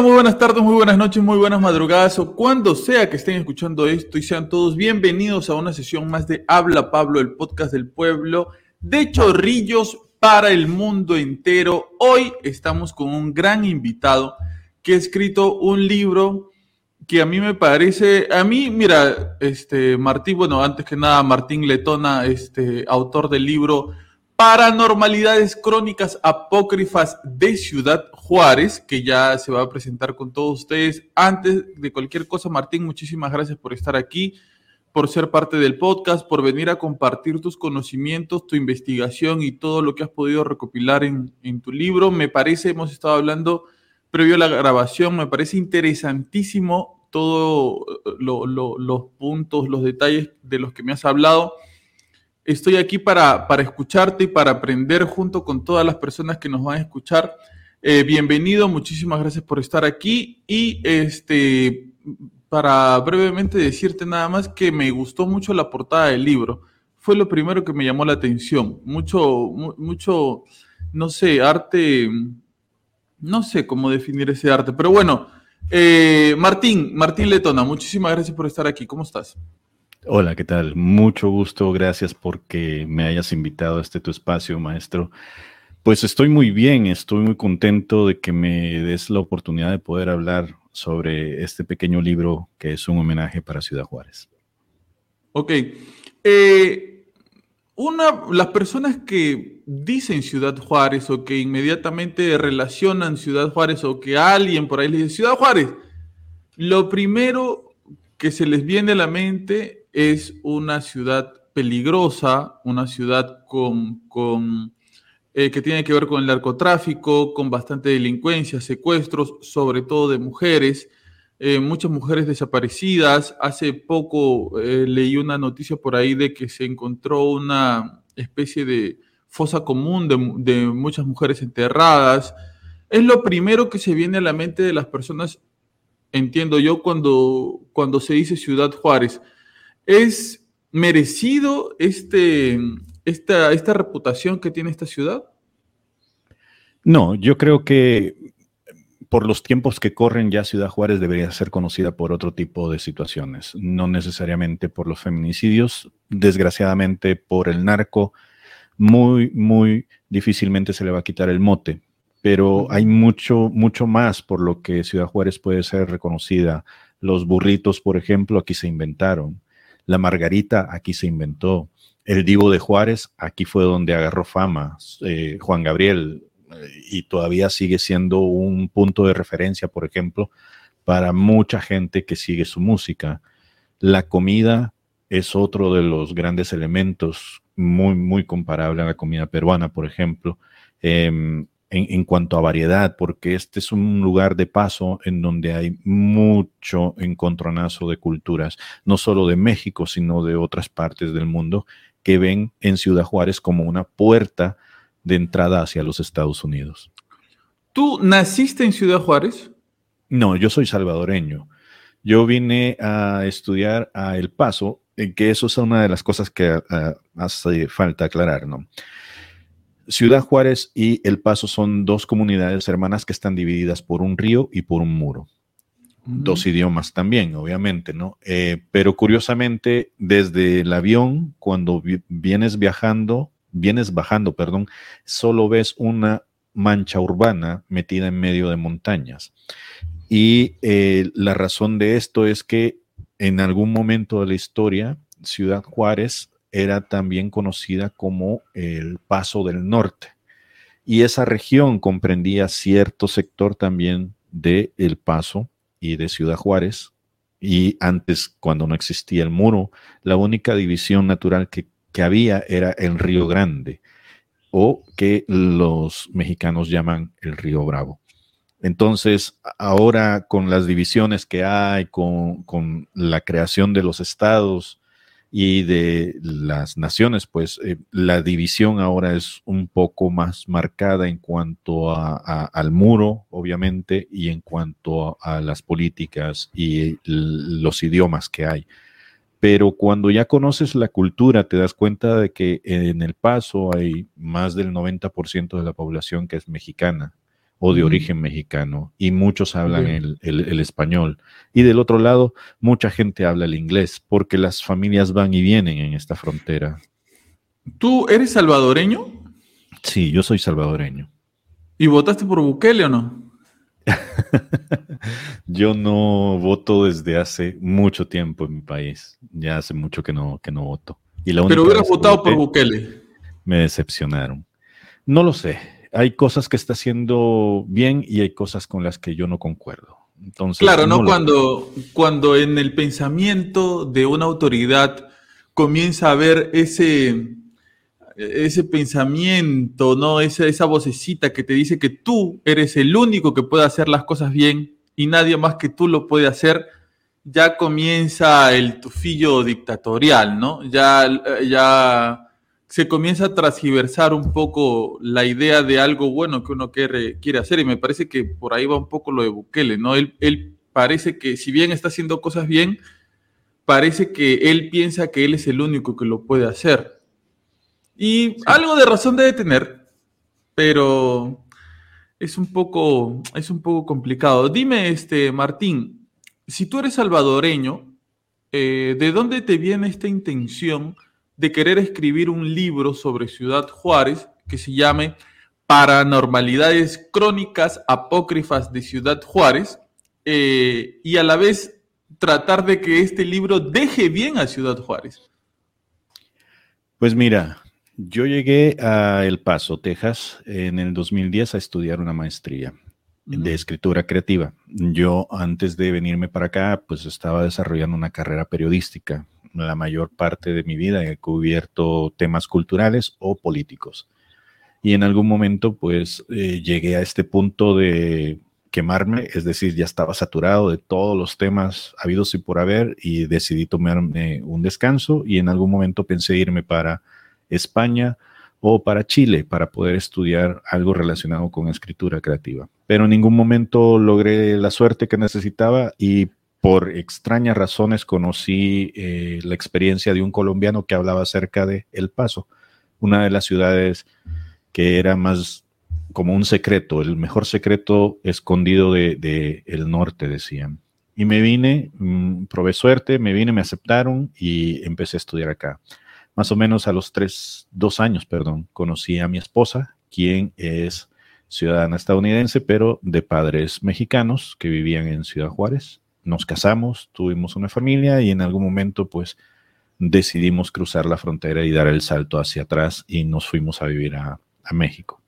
muy buenas tardes, muy buenas noches, muy buenas madrugadas o cuando sea que estén escuchando esto y sean todos bienvenidos a una sesión más de Habla Pablo, el podcast del pueblo de Chorrillos para el mundo entero. Hoy estamos con un gran invitado que ha escrito un libro que a mí me parece, a mí, mira, este Martín, bueno, antes que nada, Martín Letona, este autor del libro Paranormalidades Crónicas Apócrifas de Ciudad Juárez, que ya se va a presentar con todos ustedes. Antes de cualquier cosa, Martín, muchísimas gracias por estar aquí, por ser parte del podcast, por venir a compartir tus conocimientos, tu investigación y todo lo que has podido recopilar en, tu libro. Me parece, hemos estado hablando previo a la grabación, me parece interesantísimo todos los puntos, los detalles de los que me has hablado Estoy aquí para, para escucharte y para aprender junto con todas las personas que nos van a escuchar. Eh, bienvenido, muchísimas gracias por estar aquí. Y este, para brevemente decirte nada más que me gustó mucho la portada del libro. Fue lo primero que me llamó la atención. Mucho, mucho, no sé, arte, no sé cómo definir ese arte, pero bueno. Eh, Martín, Martín Letona, muchísimas gracias por estar aquí. ¿Cómo estás? Hola, ¿qué tal? Mucho gusto, gracias porque me hayas invitado a este tu espacio, maestro. Pues estoy muy bien, estoy muy contento de que me des la oportunidad de poder hablar sobre este pequeño libro que es un homenaje para Ciudad Juárez. Ok. Eh, una, las personas que dicen Ciudad Juárez o que inmediatamente relacionan Ciudad Juárez o que alguien por ahí le dice Ciudad Juárez, lo primero que se les viene a la mente es una ciudad peligrosa, una ciudad con, eh, que tiene que ver con el narcotráfico, con bastante delincuencia, secuestros, sobre todo de mujeres, eh, muchas mujeres desaparecidas. Hace poco eh, leí una noticia por ahí de que se encontró una especie de fosa común de, de muchas mujeres enterradas. Es lo primero que se viene a la mente de las personas, entiendo yo, cuando, cuando se dice Ciudad Juárez. ¿Es merecido este, esta, esta reputación que tiene esta ciudad? No, yo creo que por los tiempos que corren ya Ciudad Juárez debería ser conocida por otro tipo de situaciones, no necesariamente por los feminicidios, desgraciadamente por el narco, muy, muy difícilmente se le va a quitar el mote, pero hay mucho, mucho más por lo que Ciudad Juárez puede ser reconocida. Los burritos, por ejemplo, aquí se inventaron. La Margarita aquí se inventó. El Divo de Juárez aquí fue donde agarró fama. Eh, Juan Gabriel eh, y todavía sigue siendo un punto de referencia, por ejemplo, para mucha gente que sigue su música. La comida es otro de los grandes elementos muy, muy comparable a la comida peruana, por ejemplo. Em, en, cuanto a variedad, porque este es un lugar de paso en donde hay mucho encontronazo de culturas, no solo de México, sino de otras partes del mundo, que ven en Ciudad Juárez como una puerta de entrada hacia los Estados Unidos. ¿Tú naciste en Ciudad Juárez? No, yo soy salvadoreño. Yo vine a estudiar a El Paso, que eso es una de las cosas que ah, hace falta aclarar, ¿no? Ciudad Juárez y El Paso son dos comunidades hermanas que están divididas por un río y por un muro. Dos idiomas también, obviamente, ¿no? Eh, pero curiosamente, desde el avión, cuando vienes viajando, vienes bajando, perdón, solo ves una mancha urbana metida en medio de montañas. Y eh, la razón de esto es que en algún momento de la historia, Ciudad Juárez era también conocida como el Paso del Norte. Y esa región comprendía cierto sector también de El Paso y de Ciudad Juárez. Y antes, cuando no existía el muro, la única división natural que, que había era el Río Grande, o que los mexicanos llaman el Río Bravo. Entonces, ahora con las divisiones que hay, con, con la creación de los estados, y de las naciones, pues eh, la división ahora es un poco más marcada en cuanto a, al muro, obviamente, y en cuanto a, las políticas y los idiomas que hay. Pero cuando ya conoces la cultura, te das cuenta de que en El Paso hay más del 90% de la población que es mexicana o de origen mexicano y muchos hablan el, español. Y del otro lado, mucha gente habla el inglés porque las familias van y vienen en esta frontera. ¿Tú eres salvadoreño? Sí, yo soy salvadoreño. ¿Y votaste por Bukele o no? yo no voto desde hace mucho tiempo en mi país. Ya hace mucho que no, que no voto. Y Pero hubieras votado por Bukele. Me decepcionaron. No lo sé hay cosas que está haciendo bien y hay cosas con las que yo no concuerdo. Entonces, claro, ¿no? Cuando, cuando en el pensamiento de una autoridad comienza a haber ese, ese pensamiento, ¿no? Esa, esa vocecita que te dice que tú eres el único que puede hacer las cosas bien y nadie más que tú lo puede hacer, ya comienza el tufillo dictatorial, ¿no? Ya, ya se comienza a transgiversar un poco la idea de algo bueno que uno quiere, quiere hacer y me parece que por ahí va un poco lo de Bukele, ¿no? Él, él parece que si bien está haciendo cosas bien, parece que él piensa que él es el único que lo puede hacer. Y algo de razón debe tener, pero es un poco, es un poco complicado. Dime, este, Martín, si tú eres salvadoreño, eh, ¿de dónde te viene esta intención de querer escribir un libro sobre Ciudad Juárez que se llame Paranormalidades Crónicas Apócrifas de Ciudad Juárez eh, y a la vez tratar de que este libro deje bien a Ciudad Juárez? Pues mira, yo llegué a El Paso, Texas, en el 2010 a estudiar una maestría de escritura creativa. Yo antes de venirme para acá, pues estaba desarrollando una carrera periodística la mayor parte de mi vida he cubierto temas culturales o políticos. Y en algún momento, pues, eh, llegué a este punto de quemarme, es decir, ya estaba saturado de todos los temas habidos y por haber y decidí tomarme un descanso y en algún momento pensé irme para España o para Chile para poder estudiar algo relacionado con escritura creativa. Pero en ningún momento logré la suerte que necesitaba y por extrañas razones conocí eh, la experiencia de un colombiano que hablaba acerca de El Paso, una de las ciudades que era más como un secreto, el mejor secreto escondido de, el norte, decían. Y me vine, mm, probé suerte, me vine, me aceptaron y empecé a estudiar acá. Más o menos a los tres, dos años, perdón, conocí a mi esposa, quien es ciudadana estadounidense, pero de padres mexicanos que vivían en Ciudad Juárez nos casamos, tuvimos una familia y en algún momento pues decidimos cruzar la frontera y dar el salto hacia atrás y nos fuimos a vivir a, México,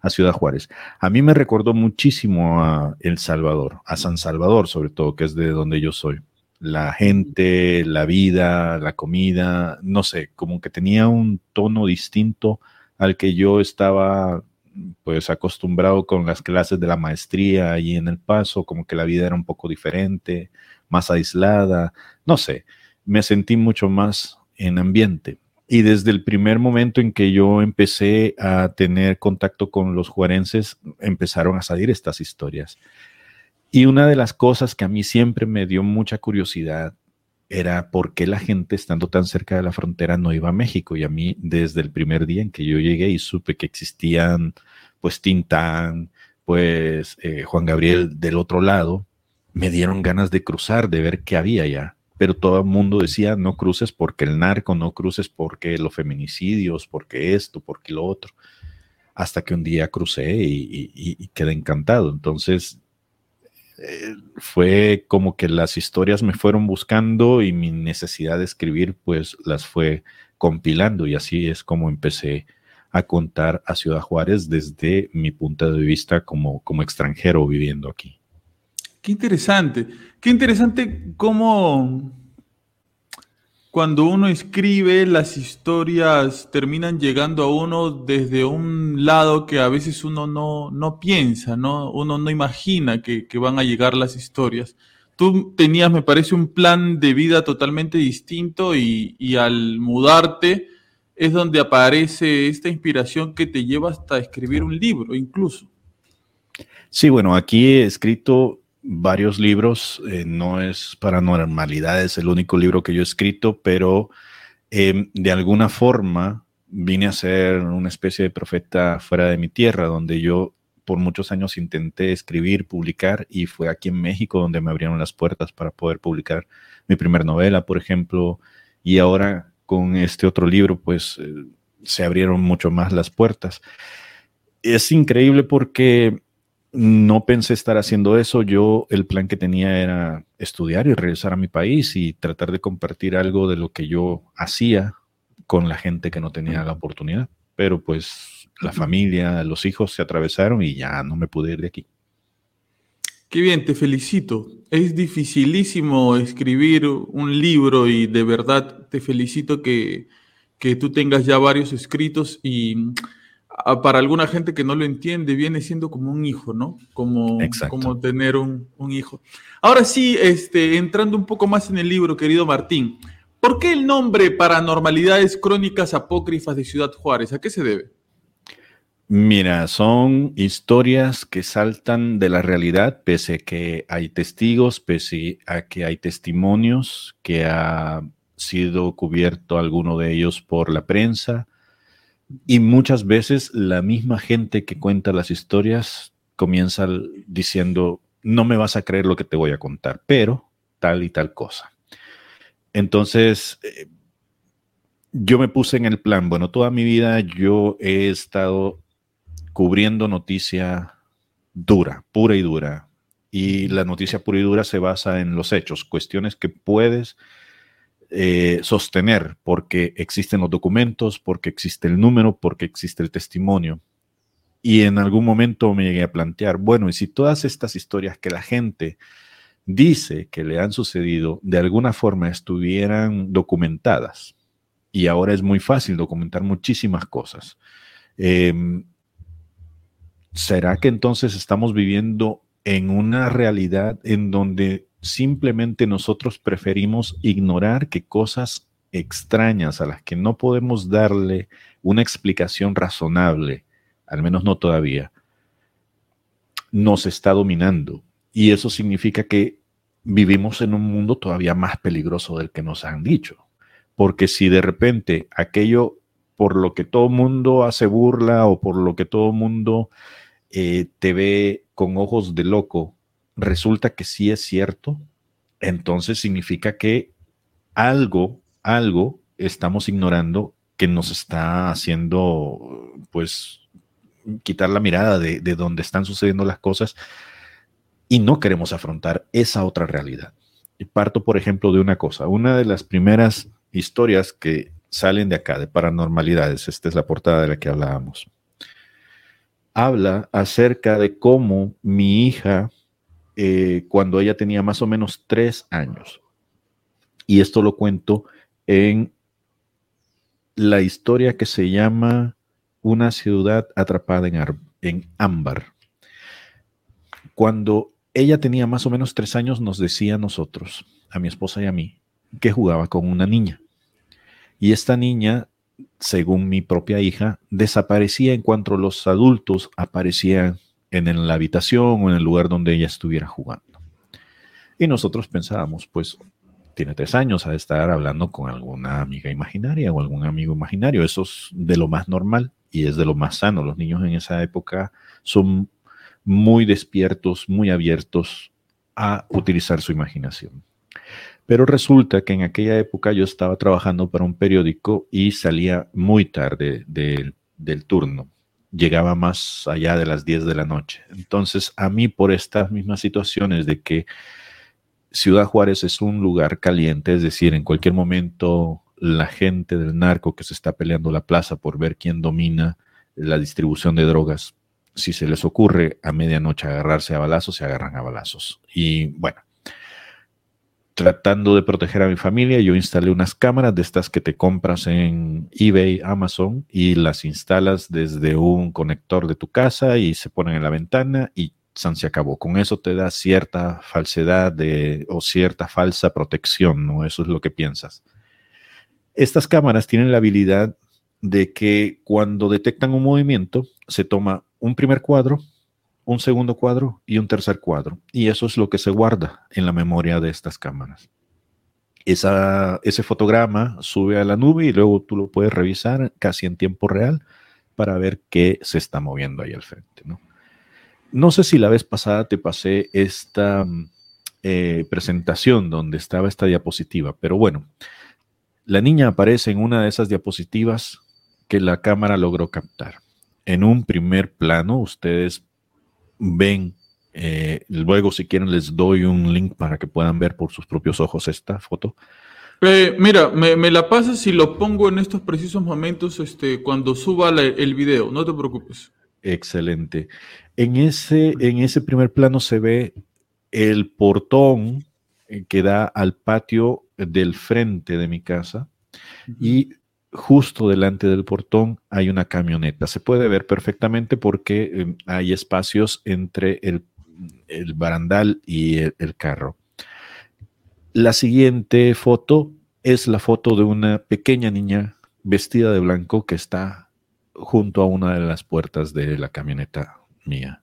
a Ciudad Juárez. A mí me recordó muchísimo a El Salvador, a San Salvador sobre todo, que es de donde yo soy. La gente, la vida, la comida, no sé, como que tenía un tono distinto al que yo estaba pues acostumbrado con las clases de la maestría y en el paso, como que la vida era un poco diferente, más aislada, no sé, me sentí mucho más en ambiente. Y desde el primer momento en que yo empecé a tener contacto con los juarenses, empezaron a salir estas historias. Y una de las cosas que a mí siempre me dio mucha curiosidad era por qué la gente estando tan cerca de la frontera no iba a México. Y a mí, desde el primer día en que yo llegué y supe que existían, pues, Tintán, pues, eh, Juan Gabriel del otro lado, me dieron ganas de cruzar, de ver qué había allá. Pero todo el mundo decía, no cruces porque el narco, no cruces porque los feminicidios, porque esto, porque lo otro. Hasta que un día crucé y, y quedé encantado. Entonces, eh, fue como que las historias me fueron buscando y mi necesidad de escribir pues las fue compilando y así es como empecé a contar a Ciudad Juárez desde mi punto de vista como, como extranjero viviendo aquí. Qué interesante, qué interesante cómo cuando uno escribe, las historias terminan llegando a uno desde un lado que a veces uno no, no piensa, ¿no? Uno no imagina que, van a llegar las historias. tú tenías, me parece, un plan de vida totalmente distinto y, y al mudarte es donde aparece esta inspiración que te lleva hasta escribir un libro, incluso. Sí, bueno, aquí he escrito varios libros, eh, no es paranormalidad, es el único libro que yo he escrito, pero em, de alguna forma vine a ser una especie de profeta fuera de mi tierra, donde yo por muchos años intenté escribir, publicar, y fue aquí en México donde me abrieron las puertas para poder publicar mi primera novela, por ejemplo, y ahora con este otro libro, pues eh, se abrieron mucho más las puertas. Es increíble porque no pensé estar haciendo eso. Yo el plan que tenía era estudiar y regresar a mi país y tratar de compartir algo de lo que yo hacía con la gente que no tenía la oportunidad. Pero pues la familia, los hijos se atravesaron y ya no me pude ir de aquí. Qué bien, te felicito. Es dificilísimo escribir un libro y de verdad te felicito que, tú tengas ya varios escritos y para alguna gente que no lo entiende, viene siendo como un hijo, ¿no? Como, como tener un, un, hijo. Ahora sí, este, entrando un poco más en el libro, querido Martín, ¿por qué el nombre Paranormalidades Crónicas Apócrifas de Ciudad Juárez? ¿A qué se debe? Mira, son historias que saltan de la realidad, pese a que hay testigos, pese a que hay testimonios, que ha sido cubierto alguno de ellos por la prensa. Y muchas veces la misma gente que cuenta las historias comienza diciendo, no me vas a creer lo que te voy a contar, pero tal y tal cosa. Entonces, eh, yo me puse en el plan, bueno, toda mi vida yo he estado cubriendo noticia dura, pura y dura. Y la noticia pura y dura se basa en los hechos, cuestiones que puedes eh, sostener porque existen los documentos, porque existe el número, porque existe el testimonio. Y en algún momento me llegué a plantear, bueno, y si todas estas historias que la gente dice que le han sucedido de alguna forma estuvieran documentadas, y ahora es muy fácil documentar muchísimas cosas. Em, ¿será que entonces estamos viviendo en una realidad en donde simplemente nosotros preferimos ignorar que cosas extrañas a las que no podemos darle una explicación razonable, al menos no todavía, nos está dominando? Y eso significa que vivimos en un mundo todavía más peligroso del que nos han dicho. Porque si de repente aquello por lo que todo mundo hace burla o por lo que todo mundo eh, te ve con ojos de loco, resulta que sí es cierto, entonces significa que algo, algo estamos ignorando que nos está haciendo, pues, quitar la mirada de, de donde están sucediendo las cosas y no queremos afrontar esa otra realidad. Y parto, por ejemplo, de una cosa. Una de las primeras historias que salen de acá, de paranormalidades, esta es la portada de la que hablábamos habla acerca de cómo mi hija, eh, cuando ella tenía más o menos tres años, y esto lo cuento en la historia que se llama Una ciudad atrapada en, en ámbar. Cuando ella tenía más o menos tres años, nos decía a nosotros, a mi esposa y a mí, que jugaba con una niña. Y esta niña según mi propia hija, desaparecía en cuanto los adultos aparecían en la habitación o en el lugar donde ella estuviera jugando. Y nosotros pensábamos, pues tiene tres años, ha de estar hablando con alguna amiga imaginaria o algún amigo imaginario. Eso es de lo más normal y es de lo más sano. Los niños en esa época son muy despiertos, muy abiertos a utilizar su imaginación. Pero resulta que en aquella época yo estaba trabajando para un periódico y salía muy tarde del turno. Llegaba más allá de las 10 de la noche. Entonces, a mí por estas mismas situaciones de que Ciudad Juárez es un lugar caliente, es decir, en cualquier momento la gente del narco que se está peleando la plaza por ver quién domina la distribución de drogas, si se les ocurre a medianoche agarrarse a balazos, se agarran a balazos. Y bueno, tratando de proteger a mi familia, yo instalé unas cámaras de estas que te compras en eBay, Amazon, y las instalas desde un conector de tu casa y se ponen en la ventana y San se acabó. Con eso te da cierta falsedad de, o cierta falsa protección, ¿no? Eso es lo que piensas. Estas cámaras tienen la habilidad de que cuando detectan un movimiento, se toma un primer cuadro, un segundo cuadro y un tercer cuadro. Y eso es lo que se guarda en la memoria de estas cámaras. Esa, ese fotograma sube a la nube y luego tú lo puedes revisar casi en tiempo real para ver qué se está moviendo ahí al frente. No, no sé si la vez pasada te pasé esta eh, presentación donde estaba esta diapositiva, pero bueno, la niña aparece en una de esas diapositivas que la cámara logró captar. En un primer plano, ustedes ven, eh, luego si quieren les doy un link para que puedan ver por sus propios ojos esta foto. Eh, mira, me, la pasas y lo pongo en estos precisos momentos este, cuando suba el video, no te preocupes. Excelente. En ese, en ese primer plano se ve el portón eh, que da al patio del frente de mi casa y justo delante del portón hay una camioneta. Se puede ver perfectamente porque em, hay espacios entre el, barandal y el, carro. La siguiente foto es la foto de una pequeña niña vestida de blanco que está junto a una de las puertas de la camioneta mía.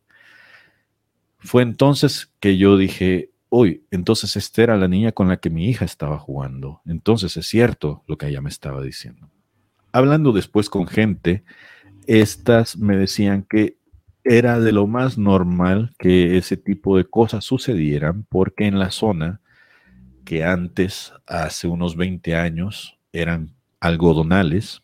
Fue entonces que yo dije, uy, entonces esta era la niña con la que mi hija estaba jugando. Entonces es cierto lo que ella me estaba diciendo hablando después con gente, estas me decían que era de lo más normal que ese tipo de cosas sucedieran porque en la zona que antes, hace unos 20 años, eran algodonales,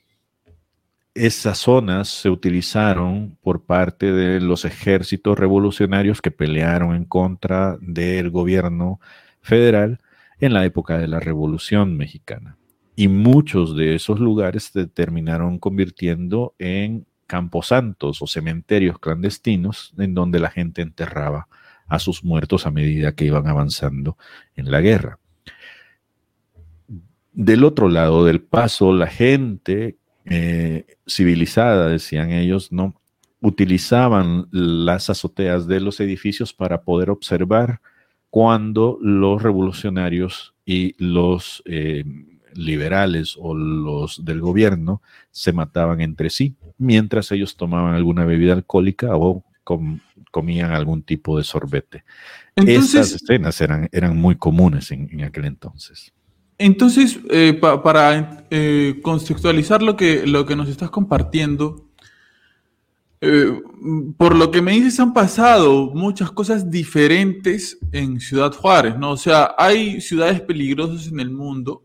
esas zonas se utilizaron por parte de los ejércitos revolucionarios que pelearon en contra del gobierno federal en la época de la Revolución Mexicana. Y muchos de esos lugares se terminaron convirtiendo en camposantos o cementerios clandestinos en donde la gente enterraba a sus muertos a medida que iban avanzando en la guerra. Del otro lado del paso, la gente eh, civilizada, decían ellos, no utilizaban las azoteas de los edificios para poder observar cuando los revolucionarios y los eh, liberales o los del gobierno se mataban entre sí, mientras ellos tomaban alguna bebida alcohólica o comían algún tipo de sorbete. Estas escenas eran, eran muy comunes en, aquel entonces. Entonces, eh, para eh, contextualizar lo que, lo que nos estás compartiendo, eh, por lo que me dices, han pasado muchas cosas diferentes en Ciudad Juárez, ¿no? O sea, hay ciudades peligrosas en el mundo,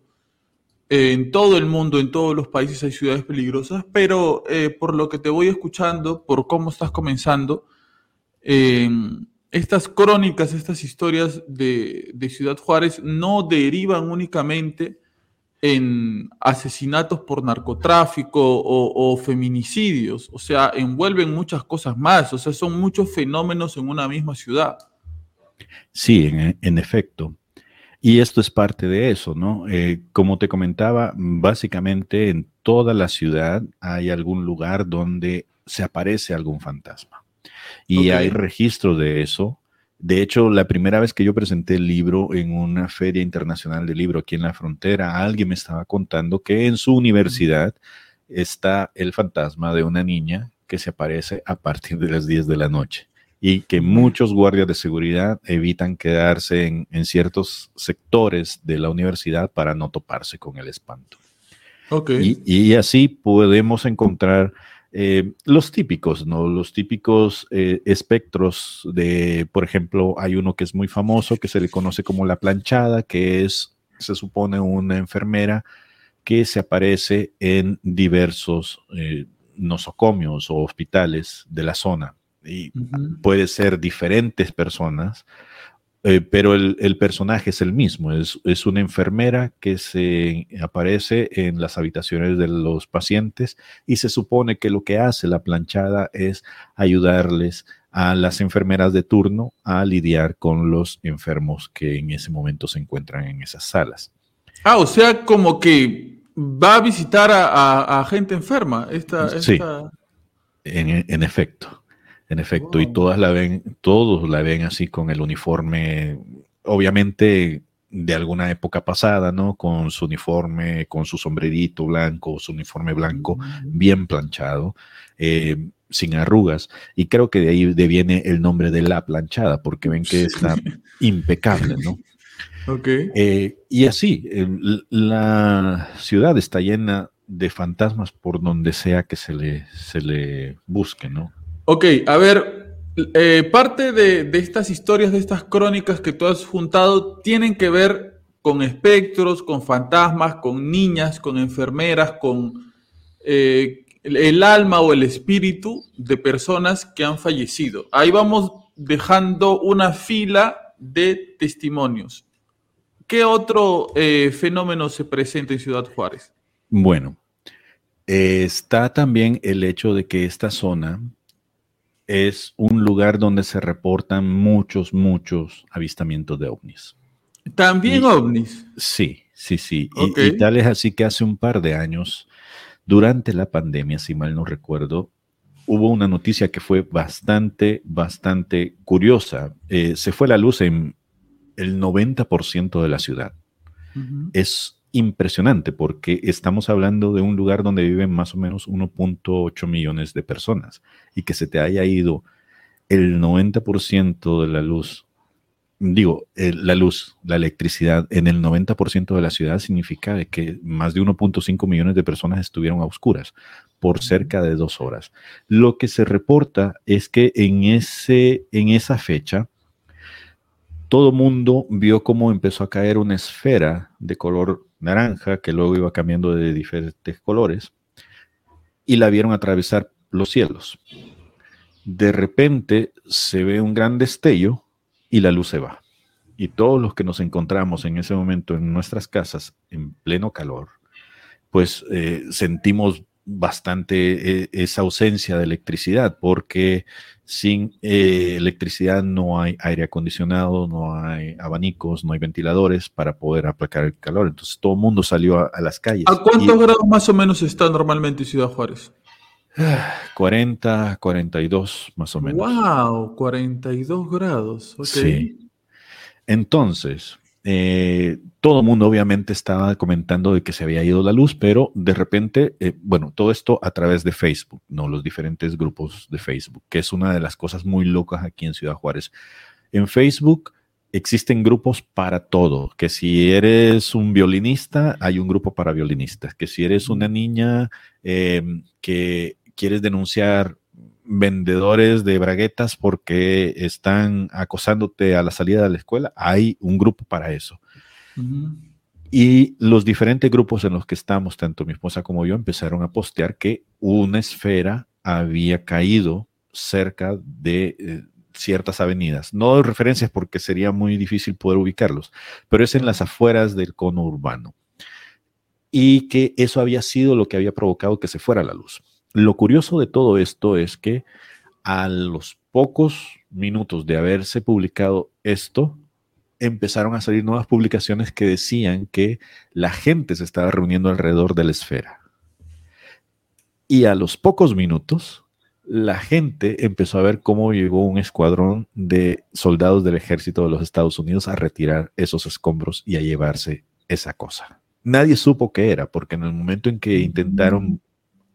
en todo el mundo, en todos los países hay ciudades peligrosas, pero eh, por lo que te voy escuchando, por cómo estás comenzando, em, estas crónicas, estas historias de, Ciudad Juárez no derivan únicamente en asesinatos por narcotráfico o, feminicidios, o sea, envuelven muchas cosas más, o sea, son muchos fenómenos en una misma ciudad. Sí, en efecto. Y esto es parte de eso, ¿no? Eh, como te comentaba, básicamente en toda la ciudad hay algún lugar donde se aparece algún fantasma. Y hay registro de eso. De hecho, la primera vez que yo presenté el libro en una feria internacional de libro aquí en la frontera, alguien me estaba contando que en su universidad está el fantasma de una niña que se aparece a partir de las 10 de la noche y que muchos guardias de seguridad evitan quedarse en, ciertos sectores de la universidad para no toparse con el espanto. Okay. Y, así podemos encontrar eh, los típicos, ¿no? Los típicos eh, espectros de, por ejemplo, hay uno que es muy famoso que se le conoce como la planchada, que es, se supone, una enfermera que se aparece en diversos eh, nosocomios o hospitales de la zona y puede ser diferentes personas, eh, pero el, personaje es el mismo, es, es, una enfermera que se aparece en las habitaciones de los pacientes y se supone que lo que hace la planchada es ayudarles a las enfermeras de turno a lidiar con los enfermos que en ese momento se encuentran en esas salas. Ah, o sea, como que va a visitar a, gente enferma. Esta, Sí, en efecto. En efecto, y todas la ven, todos la ven así con el uniforme, obviamente de alguna época pasada, ¿no? Con su uniforme, con su sombrerito blanco, su uniforme blanco mm. bien planchado, eh, sin arrugas. Y creo que de ahí viene el nombre de la planchada, porque ven que está impecable, ¿no? Ok. Eh, y así, la ciudad está llena de fantasmas por donde sea que se le, se le busque, ¿no? Ok, a ver, eh, parte de, estas historias, de estas crónicas que tú has juntado, tienen que ver con espectros, con fantasmas, con niñas, con enfermeras, con eh, el alma o el espíritu de personas que han fallecido. Ahí vamos dejando una fila de testimonios. ¿Qué otro eh, fenómeno se presenta en Ciudad Juárez? Bueno, está también el hecho de que esta zona es un lugar donde se reportan muchos, muchos avistamientos de ovnis. ¿También ovnis? Sí, sí, sí. Y, tal es así que hace un par de años, durante la pandemia, si mal no recuerdo, hubo una noticia que fue bastante, bastante curiosa. Eh, se fue la luz en el 90% de la ciudad. Es impresionante porque estamos hablando de un lugar donde viven más o menos 1.8 millones de personas y que se te haya ido el 90% de la luz, digo, la luz, la electricidad en el 90% de la ciudad significa de que más de 1.5 millones de personas estuvieron a oscuras por cerca de dos horas. Lo que se reporta es que en, ese, en esa fecha, todo mundo vio cómo empezó a caer una esfera de color naranja, que luego iba cambiando de diferentes colores, y la vieron atravesar los cielos. De repente se ve un gran destello y la luz se va. Y todos los que nos encontramos en ese momento en nuestras casas en pleno calor, pues eh, sentimos bastante eh, esa ausencia de electricidad, porque sin eh, electricidad no hay aire acondicionado, no hay abanicos, no hay ventiladores para poder aplacar el calor. Entonces todo el mundo salió a, las calles. ¿A cuántos grados más o menos está normalmente Ciudad Juárez? 40, 42 más o menos. ¡Wow! 42 grados. Sí. Entonces, eh, todo el mundo obviamente estaba comentando de que se había ido la luz, pero de repente, eh, bueno, todo esto a través de Facebook, ¿no? Los diferentes grupos de Facebook, que es una de las cosas muy locas aquí en Ciudad Juárez. En Facebook existen grupos para todo, que si eres un violinista, hay un grupo para violinistas, que si eres una niña em, que quieres denunciar vendedores de braguetas porque están acosándote a la salida de la escuela, hay un grupo para eso. Y los diferentes grupos en los que estamos, tanto mi esposa como yo, empezaron a postear que una esfera había caído cerca de eh, ciertas avenidas. No doy referencias porque sería muy difícil poder ubicarlos, pero es en las afueras del cono urbano. Y que eso había sido lo que había provocado que se fuera la luz. Lo curioso de todo esto es que a los pocos minutos de haberse publicado esto, empezaron a salir nuevas publicaciones que decían que la gente se estaba reuniendo alrededor de la esfera. Y a los pocos minutos, la gente empezó a ver cómo llegó un escuadrón de soldados del ejército de los Estados Unidos a retirar esos escombros y a llevarse esa cosa. Nadie supo qué era, porque en el momento en que intentaron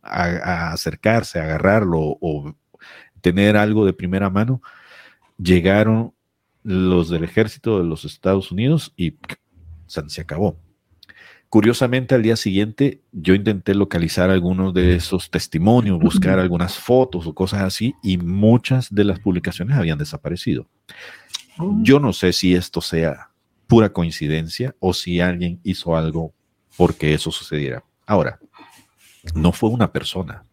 a, acercarse, agarrarlo o tener algo de primera mano, llegaron los del ejército de los Estados Unidos y se acabó. Curiosamente, al día siguiente yo intenté localizar algunos de esos testimonios, buscar algunas fotos o cosas así, y muchas de las publicaciones habían desaparecido. Oh. Yo no sé si esto sea pura coincidencia o si alguien hizo algo porque eso sucediera. Ahora, no fue una persona,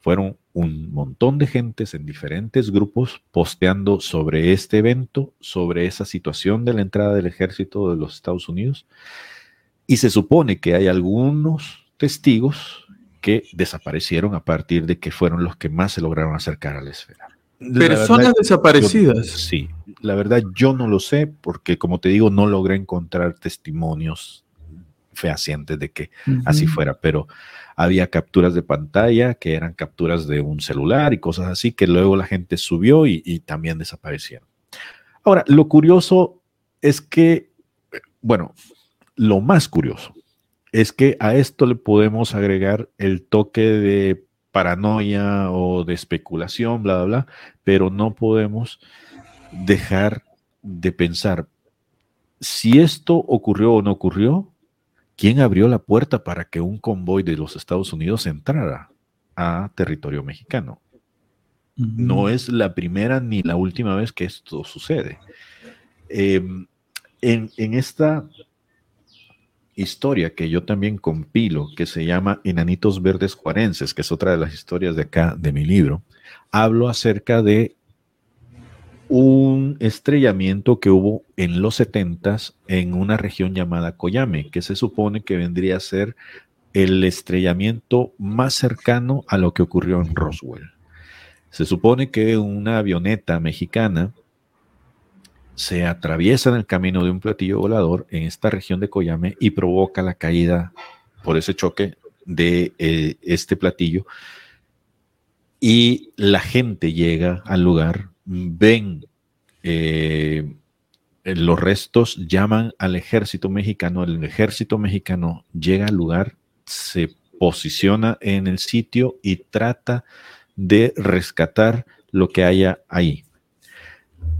fueron un montón de gentes en diferentes grupos posteando sobre este evento, sobre esa situación de la entrada del ejército de los Estados Unidos. Y se supone que hay algunos testigos que desaparecieron a partir de que fueron los que más se lograron acercar a la esfera. Personas desaparecidas. sí, la verdad yo no lo sé porque como te digo no logré encontrar testimonios fehacientes de que así fuera, pero había capturas de pantalla que eran capturas de un celular y cosas así que luego la gente subió y, y también desaparecieron. Ahora, lo curioso es que, bueno, lo más curioso es que a esto le podemos agregar el toque de paranoia o de especulación, bla, bla, bla, pero no podemos dejar de pensar si esto ocurrió o no ocurrió, ¿quién abrió la puerta para que un convoy de los Estados Unidos entrara a territorio mexicano? No es la primera ni la última vez que esto sucede. Em, en, en esta historia que yo también compilo, que se llama Enanitos Verdes Juarenses, que es otra de las historias de acá de mi libro, hablo acerca de un estrellamiento que hubo en los 70 en una región llamada Coyame, que se supone que vendría a ser el estrellamiento más cercano a lo que ocurrió en Roswell. Se supone que una avioneta mexicana se atraviesa en el camino de un platillo volador en esta región de Coyame y provoca la caída por ese choque de eh, este platillo. Y la gente llega al lugar, ven eh, los restos, llaman al ejército mexicano, el ejército mexicano llega al lugar, se posiciona en el sitio y trata de rescatar lo que haya ahí.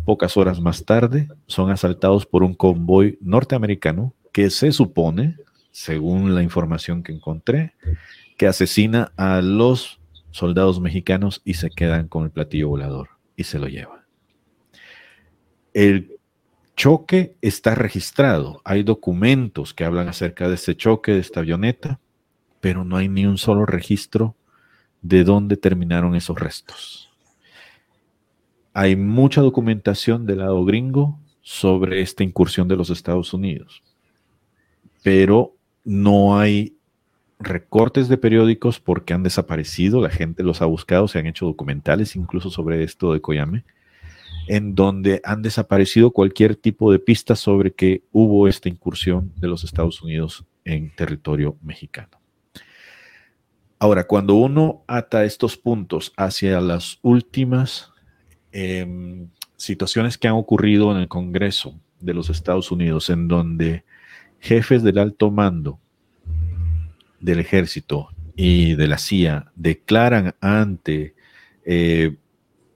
Pocas horas más tarde son asaltados por un convoy norteamericano que se supone, según la información que encontré, que asesina a los soldados mexicanos y se quedan con el platillo volador y se lo llevan. El choque está registrado, hay documentos que hablan acerca de este choque, de esta avioneta, pero no hay ni un solo registro de dónde terminaron esos restos hay mucha documentación del lado gringo sobre esta incursión de los Estados Unidos, pero no hay recortes de periódicos porque han desaparecido, la gente los ha buscado, se han hecho documentales incluso sobre esto de Coyame, en donde han desaparecido cualquier tipo de pista sobre que hubo esta incursión de los Estados Unidos en territorio mexicano. Ahora, cuando uno ata estos puntos hacia las últimas Em, situaciones que han ocurrido en el Congreso de los Estados Unidos, en donde jefes del alto mando del ejército y de la CIA declaran ante eh,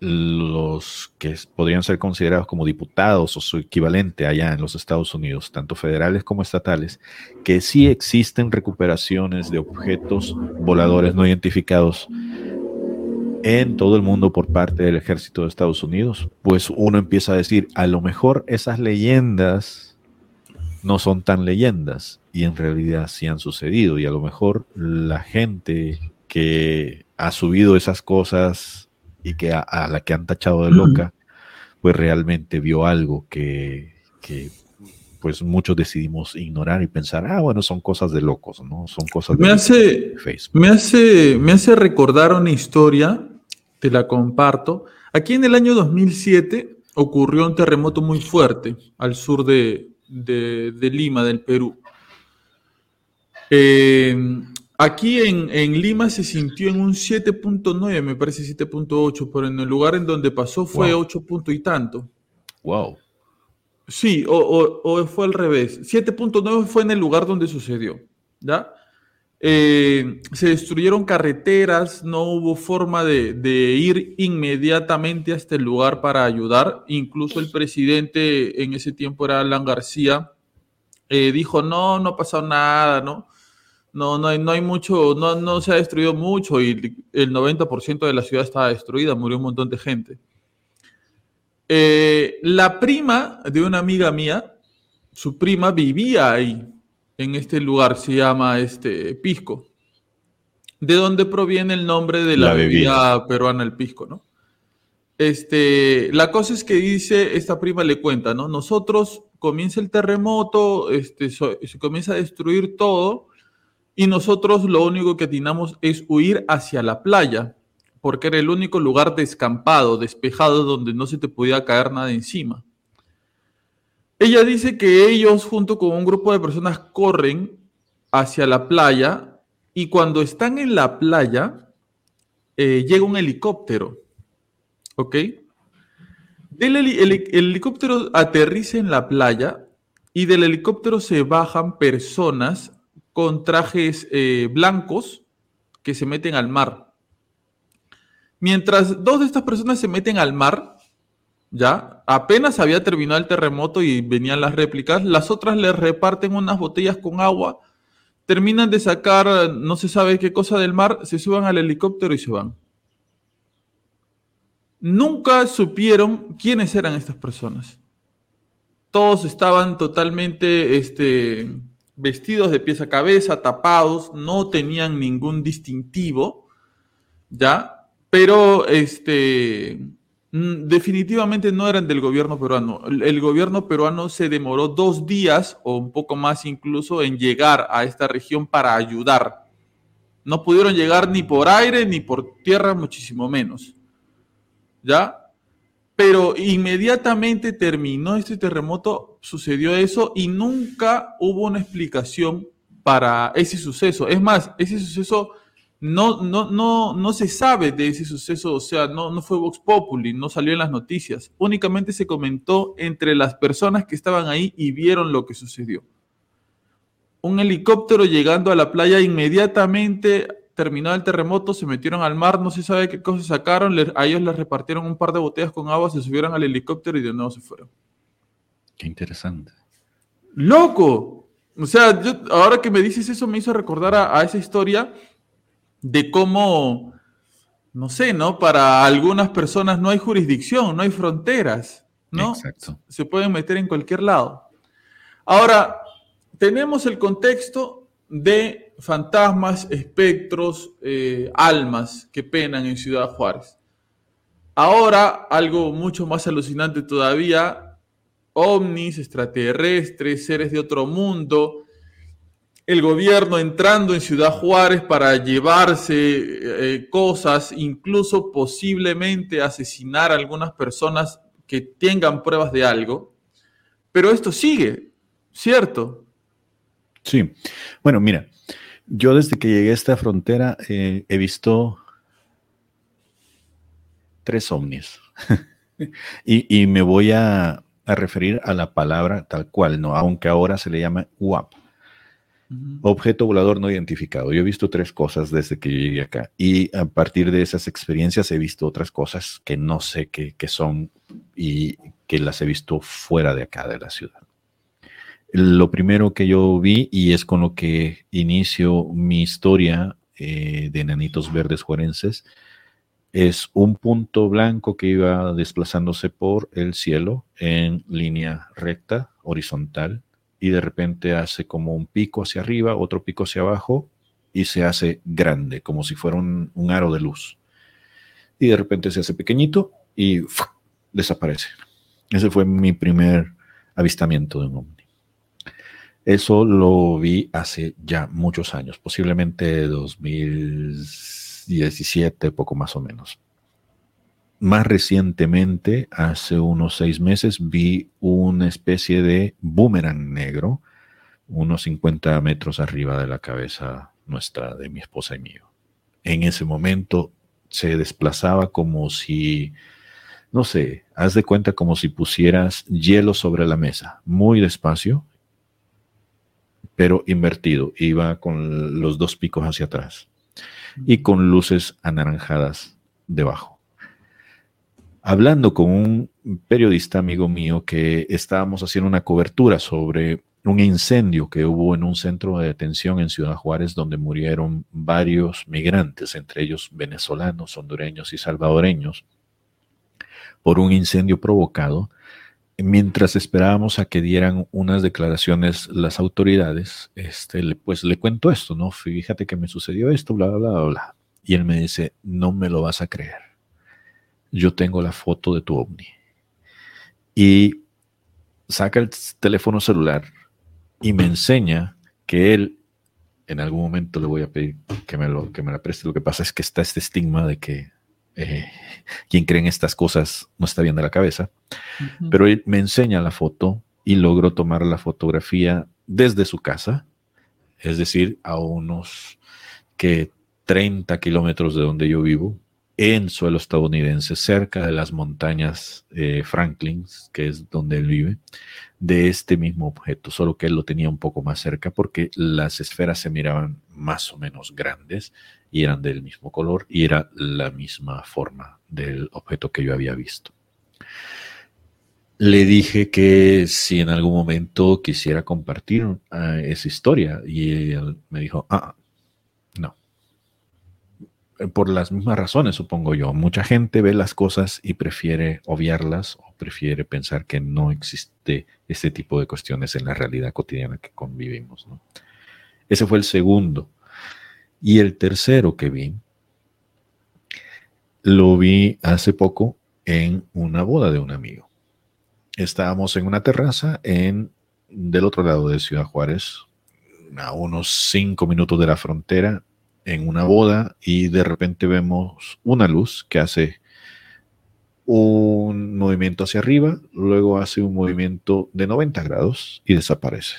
los que podrían ser considerados como diputados o su equivalente allá en los Estados Unidos, tanto federales como estatales, que sí existen recuperaciones de objetos voladores no identificados en todo el mundo por parte del ejército de Estados Unidos, pues uno empieza a decir, a lo mejor esas leyendas no son tan leyendas y en realidad sí han sucedido y a lo mejor la gente que ha subido esas cosas y que a, la que han tachado de loca, pues realmente vio algo que, pues muchos decidimos ignorar y pensar, ah, bueno, son cosas de locos, ¿no? Son cosas me hace, Me hace, me hace recordar una historia te la comparto. Aquí en el año 2007 ocurrió un terremoto muy fuerte al sur de, Lima, del Perú. Eh, aquí en, Lima se sintió en un 7.9, me parece 7.8, pero en el lugar en donde pasó fue 8 punto y tanto. Wow. Sí, o, o fue al revés. 7.9 fue en el lugar donde sucedió. ¿Ya? Eh, se destruyeron carreteras, no hubo forma de, ir inmediatamente a este lugar para ayudar. Incluso el presidente en ese tiempo era Alan García, eh, dijo, no, no ha pasado nada, ¿no? No, hay mucho, no, no se ha destruido mucho y el 90% de la ciudad estaba destruida, murió un montón de gente. Eh, la prima de una amiga mía, su prima vivía ahí, en este lugar se llama este pisco. De dónde proviene el nombre de la, bebida. peruana, el pisco, ¿no? Este, la cosa es que dice, esta prima le cuenta, ¿no? Nosotros comienza el terremoto, este, se comienza a destruir todo y nosotros lo único que atinamos es huir hacia la playa, porque era el único lugar descampado, despejado, donde no se te podía caer nada encima. Ella dice que ellos junto con un grupo de personas corren hacia la playa y cuando están en la playa eh, llega un helicóptero, ¿ok? El, helicóptero aterriza en la playa y del helicóptero se bajan personas con trajes eh, blancos que se meten al mar. Mientras dos de estas personas se meten al mar, ya, apenas había terminado el terremoto y venían las réplicas, las otras les reparten unas botellas con agua, terminan de sacar no se sabe qué cosa del mar, se suban al helicóptero y se van. Nunca supieron quiénes eran estas personas. Todos estaban totalmente este, vestidos de pies a cabeza, tapados, no tenían ningún distintivo, ¿ya? Pero este, definitivamente no eran del gobierno peruano. El gobierno peruano se demoró dos días o un poco más incluso en llegar a esta región para ayudar. No pudieron llegar ni por aire ni por tierra, muchísimo menos. ¿Ya? Pero inmediatamente terminó este terremoto, sucedió eso y nunca hubo una explicación para ese suceso. Es más, ese suceso no, no, no, no se sabe de ese suceso, o sea, no, no fue Vox Populi, no salió en las noticias. Únicamente se comentó entre las personas que estaban ahí y vieron lo que sucedió. Un helicóptero llegando a la playa inmediatamente terminado el terremoto, se metieron al mar, no se sabe qué cosas sacaron, a ellos les repartieron un par de botellas con agua, se subieron al helicóptero y de nuevo se fueron. Qué interesante. ¡Loco! O sea, ahora que me dices eso me hizo recordar a, esa historia de cómo, no sé, ¿no? Para algunas personas no hay jurisdicción, no hay fronteras, ¿no? Exacto. Se pueden meter en cualquier lado. Ahora, tenemos el contexto de fantasmas, espectros, eh, almas que penan en Ciudad Juárez. Ahora, algo mucho más alucinante todavía, ovnis, extraterrestres, seres de otro mundo, el gobierno entrando en Ciudad Juárez para llevarse eh, cosas, incluso posiblemente asesinar a algunas personas que tengan pruebas de algo. Pero esto sigue, ¿cierto? Sí. Bueno, mira, yo desde que llegué a esta frontera eh, he visto tres ovnis. y, me voy a, referir a la palabra tal cual, ¿no? Aunque ahora se le llama UAP. Objeto volador no identificado. Yo he visto tres cosas desde que llegué acá. Y a partir de esas experiencias he visto otras cosas que no sé qué son y que las he visto fuera de acá de la ciudad. Lo primero que yo vi, y es con lo que inicio mi historia eh, de Nanitos Verdes Juarenses, es un punto blanco que iba desplazándose por el cielo en línea recta, horizontal, y de repente hace como un pico hacia arriba, otro pico hacia abajo, y se hace grande, como si fuera un, aro de luz. Y de repente se hace pequeñito y desaparece. Ese fue mi primer avistamiento de un ovni. Eso lo vi hace ya muchos años, posiblemente 2017, poco más o menos. Más recientemente, hace unos seis meses, vi una especie de boomerang negro, unos 50 metros arriba de la cabeza nuestra, de mi esposa y mío. En ese momento se desplazaba como si, no sé, haz de cuenta como si pusieras hielo sobre la mesa, muy despacio, pero invertido. Iba con los dos picos hacia atrás y con luces anaranjadas debajo. Hablando con un periodista amigo mío que estábamos haciendo una cobertura sobre un incendio que hubo en un centro de detención en Ciudad Juárez donde murieron varios migrantes, entre ellos venezolanos, hondureños y salvadoreños, por un incendio provocado mientras esperábamos a que dieran unas declaraciones las autoridades, este, pues le cuento esto, ¿no? Fíjate que me sucedió esto, bla, bla, bla, bla. Y él me dice, no me lo vas a creer. Yo tengo la foto de tu ovni. Y saca el teléfono celular y me enseña que él, en algún momento le voy a pedir que me, lo, que me la preste. Lo que pasa es que está este estigma de que eh, quien cree en estas cosas no está bien de la cabeza, pero él me enseña la foto y logró tomar la fotografía desde su casa, es decir, a unos que 30 kilómetros de donde yo vivo, en suelo estadounidense, cerca de las montañas eh, Franklin, que es donde él vive, de este mismo objeto, solo que él lo tenía un poco más cerca porque las esferas se miraban más o menos grandes y eran del mismo color y era la misma forma del objeto que yo había visto. Le dije que si en algún momento quisiera compartir ah, esa historia y él me dijo, ah. Por las mismas razones, supongo yo. Mucha gente ve las cosas y prefiere obviarlas o prefiere pensar que no existe este tipo de cuestiones en la realidad cotidiana que convivimos. Ese fue el segundo. Y el tercero que vi, lo vi hace poco en una boda de un amigo. Estábamos en una terraza en del otro lado de Ciudad Juárez, a unos cinco minutos de la frontera, en una boda, y de repente vemos una luz que hace un movimiento hacia arriba, luego hace un movimiento de 90 grados y desaparece.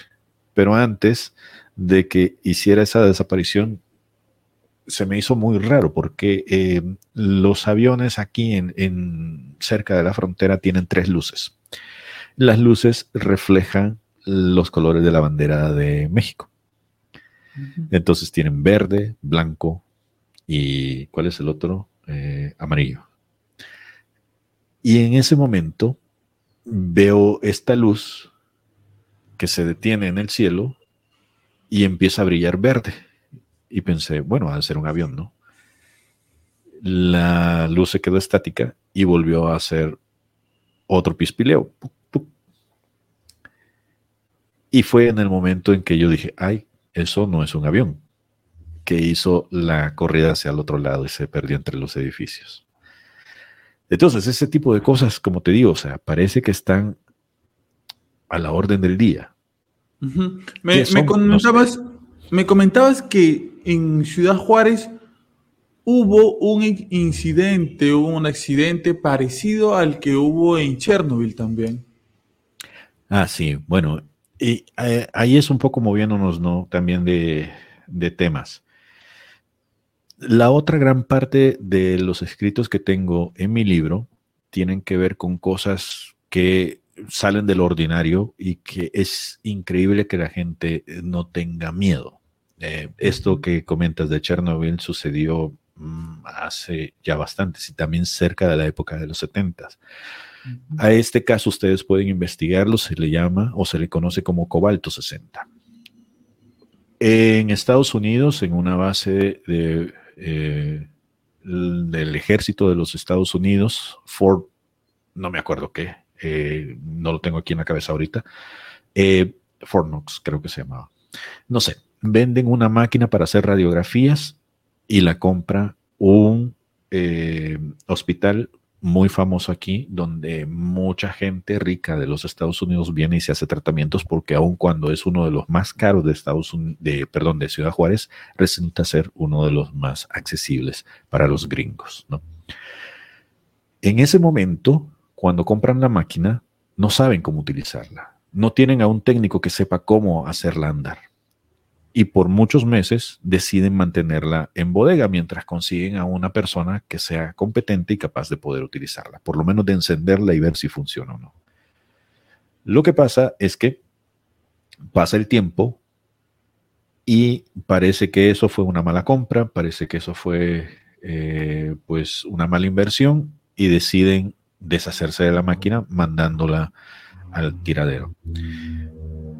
Pero antes de que hiciera esa desaparición, se me hizo muy raro porque eh, los aviones aquí en, cerca de la frontera tienen tres luces. Las luces reflejan los colores de la bandera de México. Entonces tienen verde, blanco y ¿cuál es el otro? Eh, amarillo. Y en ese momento veo esta luz que se detiene en el cielo y empieza a brillar verde y pensé, bueno, al ser un avión, ¿no? La luz se quedó estática y volvió a hacer otro pispileo. Y fue en el momento en que yo dije, ay, eso no es un avión, que hizo la corrida hacia el otro lado y se perdió entre los edificios. Entonces, ese tipo de cosas, como te digo, o sea, parece que están a la orden del día. me, comentabas, me comentabas que en Ciudad Juárez hubo un incidente, hubo un accidente parecido al que hubo en Chernobyl también. Ah, sí, bueno, y eh, ahí es un poco moviéndonos, ¿no? También de, de temas. La otra gran parte de los escritos que tengo en mi libro tienen que ver con cosas que salen del ordinario y que es increíble que la gente no tenga miedo. Eh, esto que comentas de Chernobyl sucedió mm, hace ya bastantes y también cerca de la época de los 70. A este caso ustedes pueden investigarlo, se le llama o se le conoce como cobalto 60. En Estados Unidos, en una base eh, del ejército de los Estados Unidos, Fort, no me acuerdo qué, eh, no lo tengo aquí en la cabeza ahorita, Fort Knox creo que se llamaba. No sé, venden una máquina para hacer radiografías y la compra un eh, hospital muy famoso aquí, donde mucha gente rica de los Estados Unidos viene y se hace tratamientos porque aun cuando es uno de los más caros de Estados Unidos, perdón, de Ciudad Juárez, resulta ser uno de los más accesibles para los gringos. En ese momento, cuando compran la máquina, no saben cómo utilizarla. No tienen a un técnico que sepa cómo hacerla andar y por muchos meses deciden mantenerla en bodega mientras consiguen a una persona que sea competente y capaz de poder utilizarla, por lo menos de encenderla y ver si funciona o no. Lo que pasa es que pasa el tiempo y parece que eso fue una mala compra, parece que eso fue eh, pues una mala inversión y deciden deshacerse de la máquina mandándola al tiradero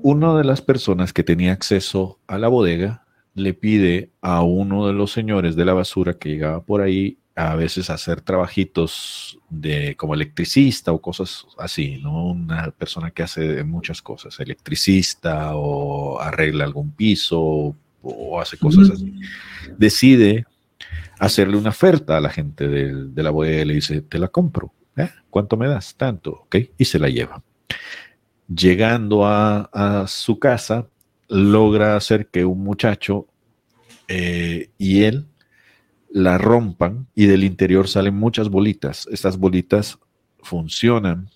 una de las personas que tenía acceso a la bodega le pide a uno de los señores de la basura que llegaba por ahí a veces hacer trabajitos de como electricista o cosas así, ¿no? Una persona que hace muchas cosas, electricista o arregla algún piso o, hace cosas así. Decide hacerle una oferta a la gente de, la bodega y le dice, te la compro. ¿eh? ¿Cuánto me das? Tanto, ¿ok? Y se la lleva llegando a, su casa, logra hacer que un muchacho eh, y él la rompan y del interior salen muchas bolitas. Estas bolitas funcionan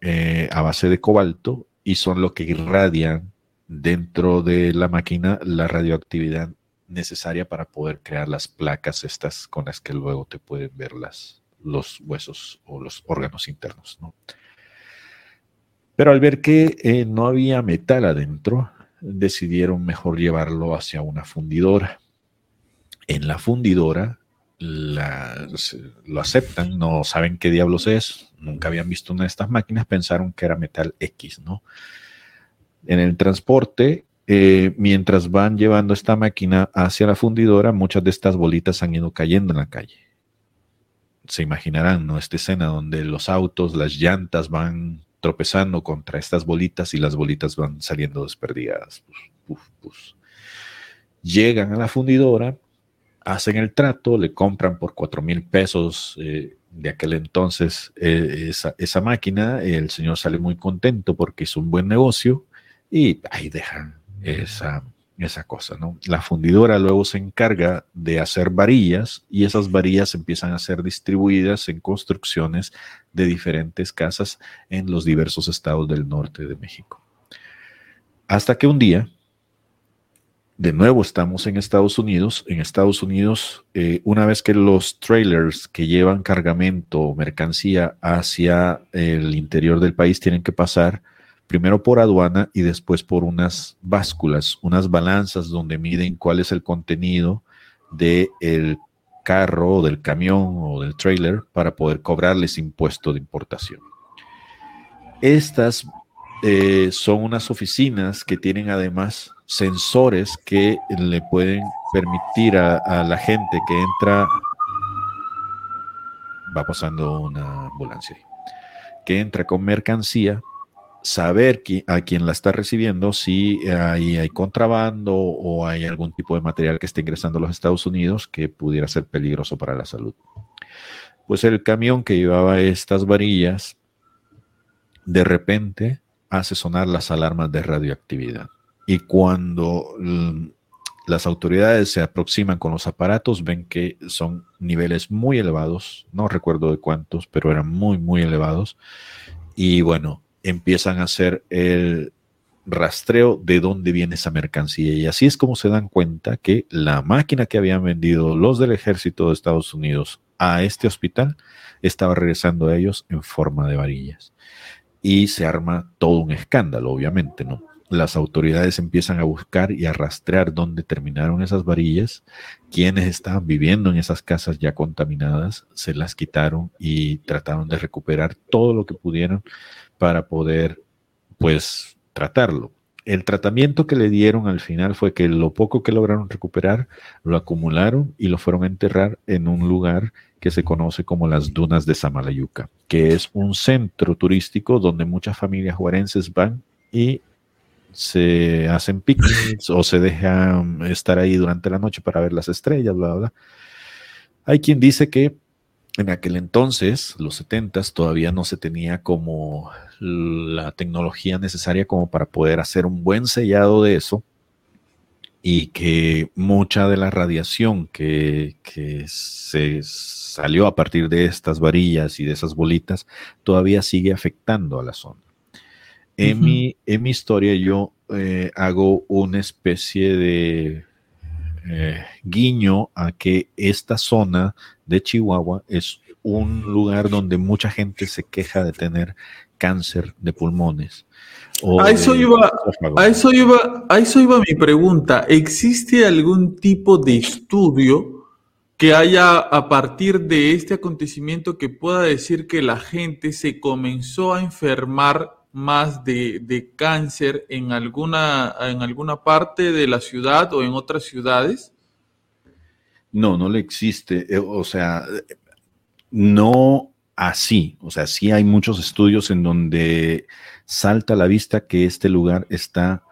eh, a base de cobalto y son lo que irradian dentro de la máquina la radioactividad necesaria para poder crear las placas estas con las que luego te pueden ver las, los huesos o los órganos internos. Pero al ver que eh, no había metal adentro, decidieron mejor llevarlo hacia una fundidora. En la fundidora lo aceptan, no saben qué diablos es, nunca habían visto una de estas máquinas, pensaron que era metal X, ¿no? En el transporte, eh, mientras van llevando esta máquina hacia la fundidora, muchas de estas bolitas han ido cayendo en la calle. Se imaginarán, ¿no? Esta escena donde los autos, las llantas van tropezando contra estas bolitas y las bolitas van saliendo desperdigadas. Llegan a la fundidora, hacen el trato, le compran por cuatro mil pesos eh, de aquel entonces eh, esa, esa, máquina, el señor sale muy contento porque hizo un buen negocio y ahí dejan esa, esa cosa, ¿no? La fundidora luego se encarga de hacer varillas y esas varillas empiezan a ser distribuidas en construcciones de diferentes casas en los diversos estados del norte de México. Hasta que un día, de nuevo estamos en Estados Unidos. En Estados Unidos, eh, una vez que los trailers que llevan cargamento o mercancía hacia el interior del país tienen que pasar primero por aduana y después por unas básculas, unas balanzas donde miden cuál es el contenido del el carro o del camión o del trailer para poder cobrarles impuesto de importación. Estas eh, son unas oficinas que tienen además sensores que le pueden permitir a, a la gente que entra, va pasando una ambulancia, que entra con mercancía, saber a quién la está recibiendo, si hay, hay, contrabando o hay algún tipo de material que esté ingresando a los Estados Unidos que pudiera ser peligroso para la salud. Pues el camión que llevaba estas varillas, de repente hace sonar las alarmas de radioactividad. Y cuando las autoridades se aproximan con los aparatos, ven que son niveles muy elevados, no recuerdo de cuántos, pero eran muy, muy elevados. Y bueno, empiezan a hacer el rastreo de dónde viene esa mercancía. Y así es como se dan cuenta que la máquina que habían vendido los del ejército de Estados Unidos a este hospital estaba regresando a ellos en forma de varillas. Y se arma todo un escándalo, obviamente, ¿no? Las autoridades empiezan a buscar y a rastrear dónde terminaron esas varillas, quienes estaban viviendo en esas casas ya contaminadas, se las quitaron y trataron de recuperar todo lo que pudieron para poder, pues, tratarlo. El tratamiento que le dieron al final fue que lo poco que lograron recuperar lo acumularon y lo fueron a enterrar en un lugar que se conoce como las Dunas de Samalayuca, que es un centro turístico donde muchas familias juarenses van y se hacen picnics o se dejan estar ahí durante la noche para ver las estrellas, bla, bla. Hay quien dice que en aquel entonces, los 70 todavía no se tenía como la tecnología necesaria como para poder hacer un buen sellado de eso y que mucha de la radiación que, se salió a partir de estas varillas y de esas bolitas todavía sigue afectando a la zona. En, mi, en mi historia yo eh, hago una especie de eh, guiño a que esta zona de Chihuahua es un lugar donde mucha gente se queja de tener cáncer de pulmones. A eso, iba, a, eso iba, a eso iba mi pregunta. ¿Existe algún tipo de estudio que haya a partir de este acontecimiento que pueda decir que la gente se comenzó a enfermar más de, cáncer en alguna, en alguna parte de la ciudad o en otras ciudades? No, no le existe. Eh, o sea, no así. O sea, sí hay muchos estudios en donde salta a la vista que este lugar está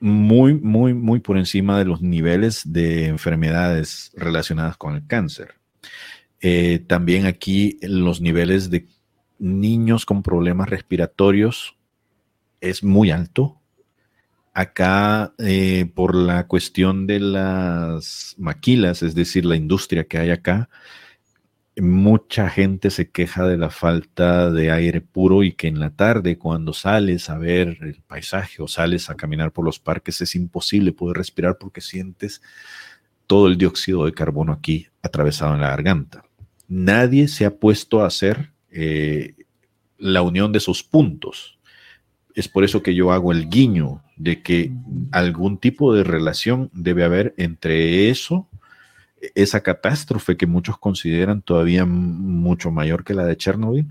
muy, muy, muy por encima de los niveles de enfermedades relacionadas con el cáncer. Eh, también aquí los niveles de niños con problemas respiratorios es muy alto. Acá, eh, por la cuestión de las maquilas, es decir, la industria que hay acá, mucha gente se queja de la falta de aire puro y que en la tarde cuando sales a ver el paisaje o sales a caminar por los parques es imposible poder respirar porque sientes todo el dióxido de carbono aquí atravesado en la garganta. Nadie se ha puesto a hacer eh, la unión de esos puntos. Es por eso que yo hago el guiño de que algún tipo de relación debe haber entre eso esa catástrofe que muchos consideran todavía mucho mayor que la de Chernobyl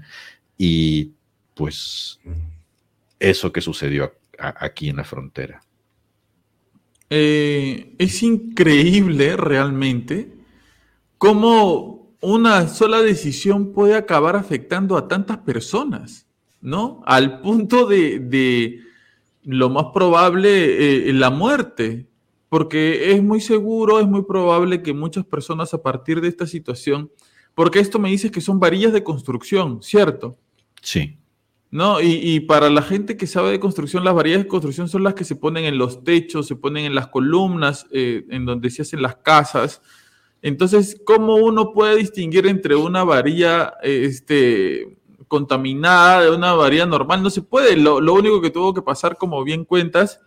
y pues eso que sucedió aquí en la frontera. Eh, es increíble realmente cómo una sola decisión puede acabar afectando a tantas personas, ¿no? Al punto de, lo más probable, eh, la muerte porque es muy seguro, es muy probable que muchas personas a partir de esta situación, porque esto me dices que son varillas de construcción, ¿cierto? Sí. ¿No? Y, para la gente que sabe de construcción, las varillas de construcción son las que se ponen en los techos, se ponen en las columnas, eh, en donde se hacen las casas. Entonces, ¿cómo uno puede distinguir entre una varilla este, contaminada de una varilla normal? No se puede. Lo, único que tuvo que pasar, como bien cuentas,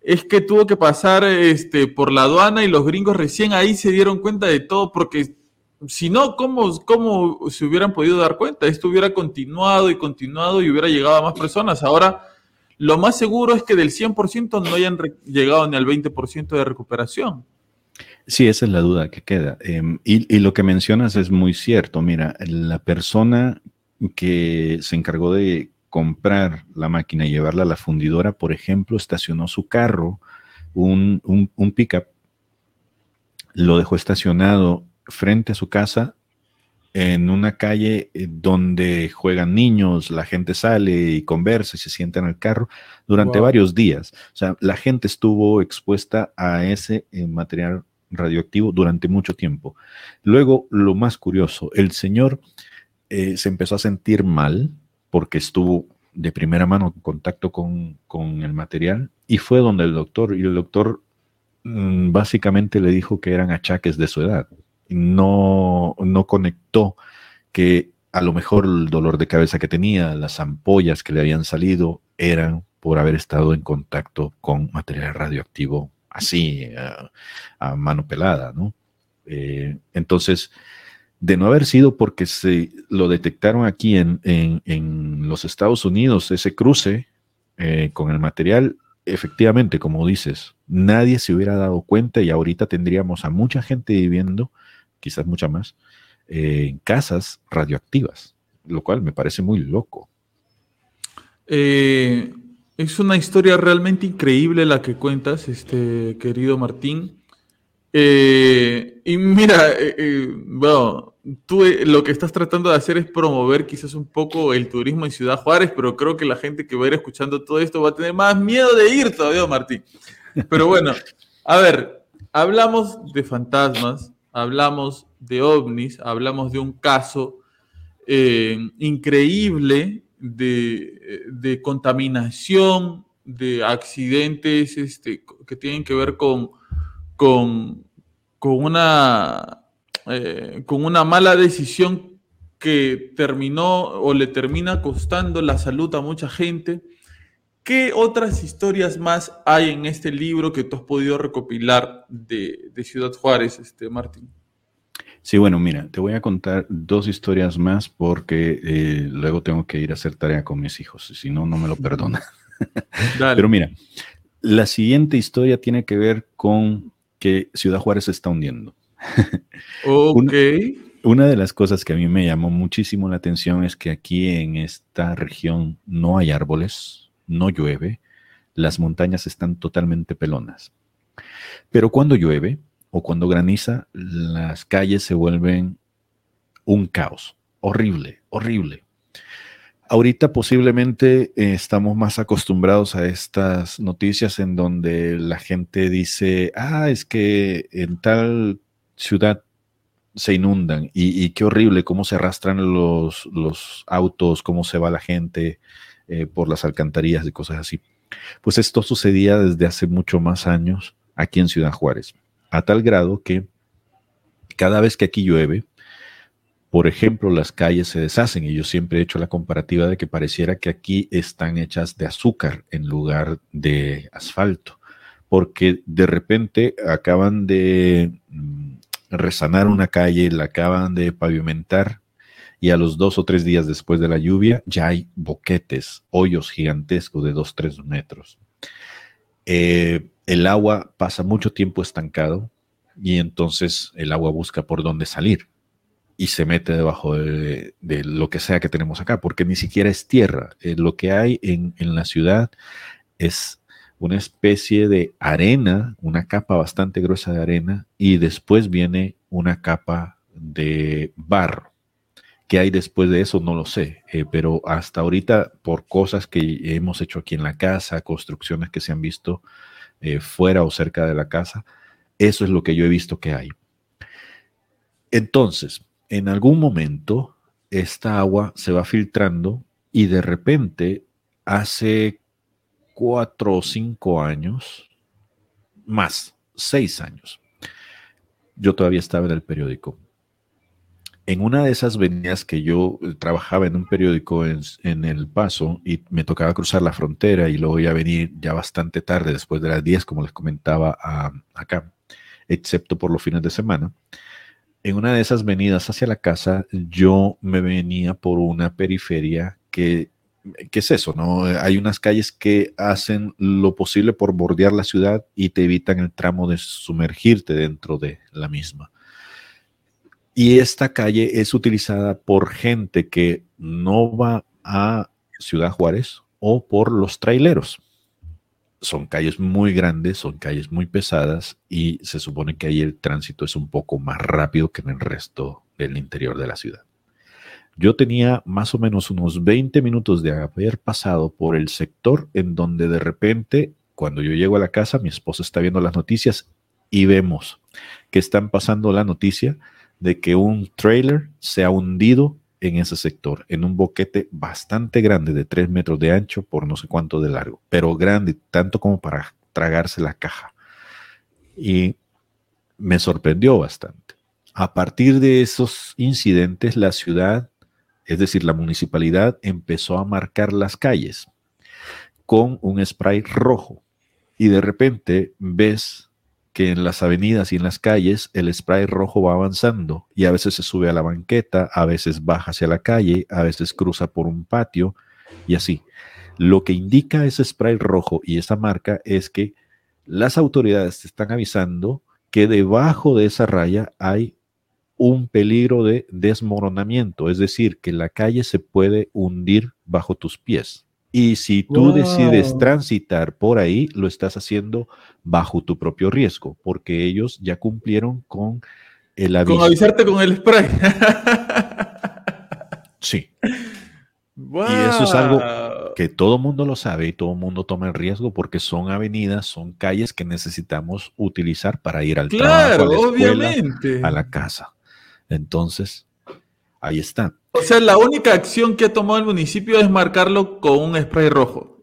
es que tuvo que pasar este, por la aduana y los gringos recién ahí se dieron cuenta de todo, porque si no, ¿cómo, ¿cómo se hubieran podido dar cuenta? Esto hubiera continuado y continuado y hubiera llegado a más personas. Ahora, lo más seguro es que del 100% no hayan llegado ni al 20% de recuperación. Sí, esa es la duda que queda. Em, y, y, lo que mencionas es muy cierto. Mira, la persona que se encargó de comprar la máquina y llevarla a la fundidora, por ejemplo, estacionó su carro, un, un, pickup, lo dejó estacionado frente a su casa en una calle eh, donde juegan niños, la gente sale y conversa y se sienta en el carro durante varios días. O sea, la gente estuvo expuesta a ese eh, material radioactivo durante mucho tiempo. Luego, lo más curioso, el señor eh, se empezó a sentir mal, porque estuvo de primera mano en contacto con, el material y fue donde el doctor, y el doctor mm, básicamente le dijo que eran achaques de su edad. No, no conectó que a lo mejor el dolor de cabeza que tenía, las ampollas que le habían salido, eran por haber estado en contacto con material radioactivo así, a, mano pelada, ¿no? Eh, entonces, de no haber sido porque se lo detectaron aquí en, los Estados Unidos, ese cruce eh, con el material, efectivamente, como dices, nadie se hubiera dado cuenta y ahorita tendríamos a mucha gente viviendo, quizás mucha más, eh, en casas radioactivas, lo cual me parece muy loco. Eh, es una historia realmente increíble la que cuentas, este querido Martín. Eh, y mira, eh, eh, bueno, tú lo que estás tratando de hacer es promover quizás un poco el turismo en Ciudad Juárez, pero creo que la gente que va a ir escuchando todo esto va a tener más miedo de ir todavía, Martín. Pero bueno, a ver, hablamos de fantasmas, hablamos de ovnis, hablamos de un caso increíble de, de, contaminación, de accidentes este, que tienen que ver con, con, con una, eh, con una mala decisión que terminó o le termina costando la salud a mucha gente. ¿Qué otras historias más hay en este libro que tú has podido recopilar de, Ciudad Juárez, este, Martín? Sí, bueno, mira, te voy a contar dos historias más porque eh, luego tengo que ir a hacer tarea con mis hijos, si no, no me lo perdona. Pero mira, la siguiente historia tiene que ver con que Ciudad Juárez se está hundiendo. Ok. una, de las cosas que a mí me llamó muchísimo la atención es que aquí en esta región no hay árboles, no llueve, las montañas están totalmente pelonas. Pero cuando llueve o cuando graniza, las calles se vuelven un caos, horrible, horrible. Ahorita posiblemente eh, estamos más acostumbrados a estas noticias en donde la gente dice, ah, es que en tal ciudad se inundan y, qué horrible cómo se arrastran los, autos, cómo se va la gente eh, por las alcantarillas y cosas así. Pues esto sucedía desde hace mucho más años aquí en Ciudad Juárez, a tal grado que cada vez que aquí llueve, por ejemplo, las calles se deshacen y yo siempre he hecho la comparativa de que pareciera que aquí están hechas de azúcar en lugar de asfalto, porque de repente acaban de mm, resanar una calle, la acaban de pavimentar y a los dos o tres días después de la lluvia ya hay boquetes, hoyos gigantescos de dos, tres metros. Eh, el agua pasa mucho tiempo estancado y entonces el agua busca por dónde salir y se mete debajo de, lo que sea que tenemos acá, porque ni siquiera es tierra. Eh, lo que hay en, en la ciudad es una especie de arena, una capa bastante gruesa de arena, y después viene una capa de barro. ¿Qué hay después de eso? No lo sé, eh, pero hasta ahorita, por cosas que hemos hecho aquí en la casa, construcciones que se han visto eh, fuera o cerca de la casa, eso es lo que yo he visto que hay. Entonces, en algún momento, esta agua se va filtrando y de repente, hace cuatro o cinco años, más, seis años, yo todavía estaba en el periódico. En una de esas venidas que yo eh, trabajaba en un periódico en, El Paso y me tocaba cruzar la frontera y luego a venir ya bastante tarde, después de las 10, como les comentaba acá, excepto por los fines de semana. En una de esas venidas hacia la casa, yo me venía por una periferia que ¿qué es eso? No? Hay unas calles que hacen lo posible por bordear la ciudad y te evitan el tramo de sumergirte dentro de la misma. Y esta calle es utilizada por gente que no va a Ciudad Juárez o por los traileros. Son calles muy grandes, son calles muy pesadas y se supone que ahí el tránsito es un poco más rápido que en el resto del interior de la ciudad. Yo tenía más o menos unos 20 minutos de haber pasado por el sector en donde de repente, cuando yo llego a la casa, mi esposa está viendo las noticias y vemos que están pasando la noticia de que un trailer se ha hundido en ese sector, en un boquete bastante grande de 3 metros de ancho por no sé cuánto de largo, pero grande, tanto como para tragarse la caja. Y me sorprendió bastante. A partir de esos incidentes, la ciudad es decir, la municipalidad empezó a marcar las calles con un spray rojo y de repente ves que en las avenidas y en las calles el spray rojo va avanzando y a veces se sube a la banqueta, a veces baja hacia la calle, a veces cruza por un patio y así. Lo que indica ese spray rojo y esa marca es que las autoridades te están avisando que debajo de esa raya hay un peligro de desmoronamiento, es decir, que la calle se puede hundir bajo tus pies. Y si tú decides transitar por ahí, lo estás haciendo bajo tu propio riesgo, porque ellos ya cumplieron con el aviso. Con avisarte con el spray. sí. Y eso es algo que todo mundo lo sabe y todo el mundo toma el riesgo porque son avenidas, son calles que necesitamos utilizar para ir al trabajo, a la escuela, a la casa. Entonces, ahí está. O sea, la única acción que ha tomado el municipio es marcarlo con un spray rojo.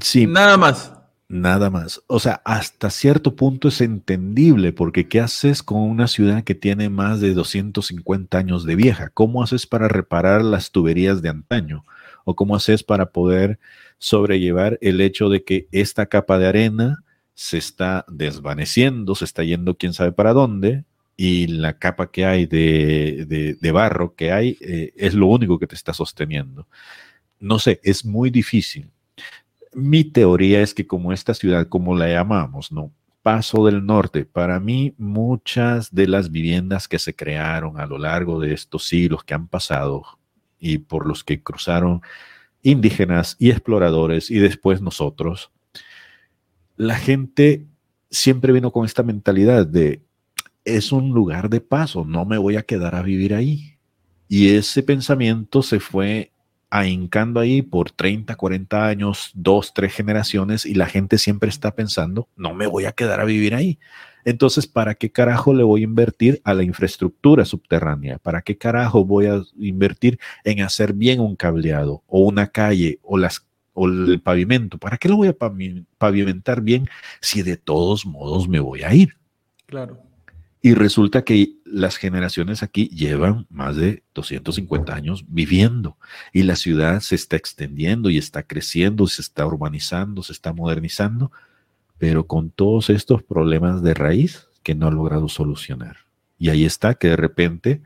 Sí. Nada más. Nada más. O sea, hasta cierto punto es entendible, porque ¿qué haces con una ciudad que tiene más de 250 años de vieja? ¿Cómo haces para reparar las tuberías de antaño? ¿O cómo haces para poder sobrellevar el hecho de que esta capa de arena se está desvaneciendo, se está yendo quién sabe para dónde, y la capa que hay de, barro que hay eh, es lo único que te está sosteniendo. No sé, es muy difícil. Mi teoría es que como esta ciudad, como la llamamos, ¿no? Paso del Norte, para mí muchas de las viviendas que se crearon a lo largo de estos siglos que han pasado y por los que cruzaron indígenas y exploradores y después nosotros, la gente siempre vino con esta mentalidad de es un lugar de paso, no me voy a quedar a vivir ahí. Y ese pensamiento se fue ahincando ahí por 30, 40 años, dos, tres generaciones, y la gente siempre está pensando, no me voy a quedar a vivir ahí. Entonces, ¿para qué carajo le voy a invertir a la infraestructura subterránea? ¿Para qué carajo voy a invertir en hacer bien un cableado o una calle o el pavimento? ¿Para qué lo voy a pavimentar bien si de todos modos me voy a ir? Claro. Y resulta que las generaciones aquí llevan más de 250 años viviendo. Y la ciudad se está extendiendo y está creciendo, se está urbanizando, se está modernizando, pero con todos estos problemas de raíz que no ha logrado solucionar. Y ahí está que de repente,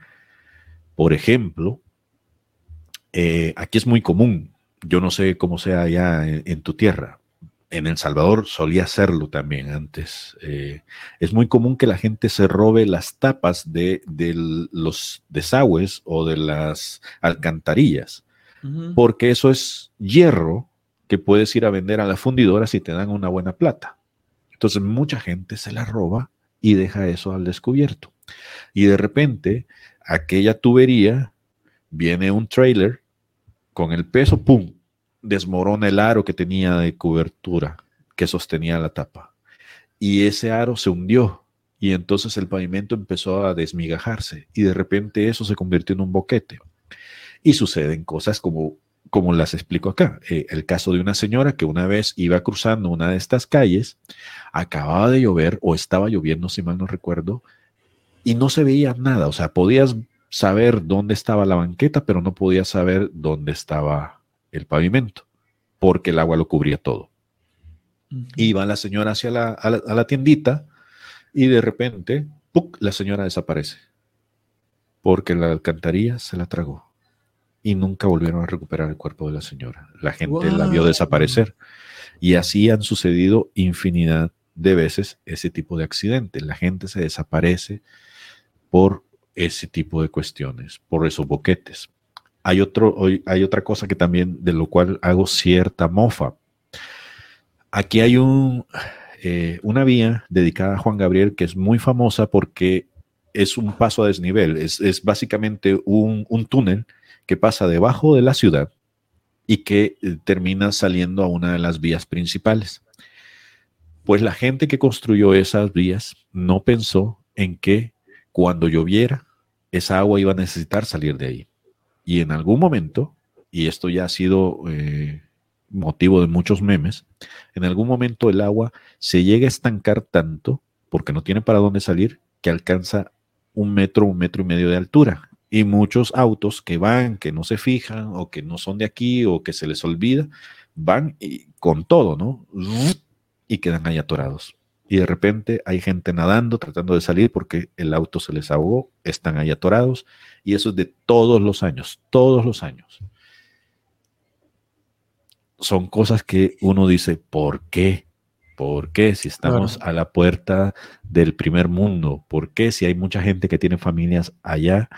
por ejemplo, eh, aquí es muy común, yo no sé cómo sea allá en, tu tierra, en El Salvador solía hacerlo también antes. Eh, es muy común que la gente se robe las tapas de, los desagües o de las alcantarillas, porque eso es hierro que puedes ir a vender a la fundidora si te dan una buena plata. Entonces mucha gente se la roba y deja eso al descubierto. Y de repente, aquella tubería, viene un trailer con el peso, ¡pum! Desmorona el aro que tenía de cobertura que sostenía la tapa. Y ese aro se hundió y entonces el pavimento empezó a desmigajarse y de repente eso se convirtió en un boquete. Y suceden cosas como, como las explico acá. Eh, el caso de una señora que una vez iba cruzando una de estas calles, acababa de llover o estaba lloviendo, si mal no recuerdo, y no se veía nada. O sea, podías saber dónde estaba la banqueta, pero no podías saber dónde estaba el pavimento, porque el agua lo cubría todo. Iba la señora hacia la, a, la, tiendita y de repente, la señora desaparece, porque la alcantarilla se la tragó y nunca volvieron a recuperar el cuerpo de la señora. La gente la vio desaparecer y así han sucedido infinidad de veces ese tipo de accidentes. La gente se desaparece por ese tipo de cuestiones, por esos boquetes. Hay, hay otra cosa que también, de lo cual hago cierta mofa. Aquí hay un, eh, una vía dedicada a Juan Gabriel que es muy famosa porque es un paso a desnivel, es, básicamente un, un, túnel que pasa debajo de la ciudad y que eh, termina saliendo a una de las vías principales. Pues la gente que construyó esas vías no pensó en que cuando lloviera, esa agua iba a necesitar salir de ahí. Y en algún momento, y esto ya ha sido eh, motivo de muchos memes, en algún momento el agua se llega a estancar tanto, porque no tiene para dónde salir, que alcanza un metro, un metro y medio de altura. Y muchos autos que van, que no se fijan, o que no son de aquí, o que se les olvida, van y, con todo, ¿no? Y quedan ahí atorados y de repente hay gente nadando, tratando de salir porque el auto se les ahogó, están ahí atorados, y eso es de todos los años, todos los años. Son cosas que uno dice, ¿por qué? ¿Por qué si estamos a la puerta del primer mundo? ¿Por qué si hay mucha gente que tiene familias allá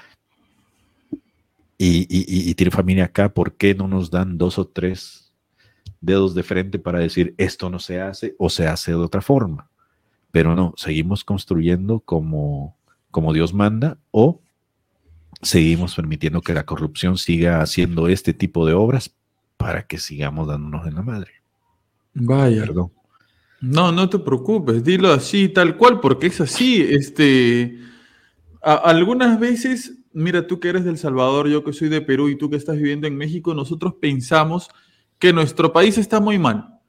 y, y tiene familia acá? ¿Por qué no nos dan dos o tres dedos de frente para decir esto no se hace o se hace de otra forma? Pero no, seguimos construyendo como, como Dios manda o seguimos permitiendo que la corrupción siga haciendo este tipo de obras para que sigamos dándonos en la madre. Vaya. Perdón. No, no te preocupes, dilo así, tal cual, porque es así. Este, algunas veces, mira, tú que eres del Salvador, yo que soy de Perú y tú que estás viviendo en México, nosotros pensamos que nuestro país está muy mal,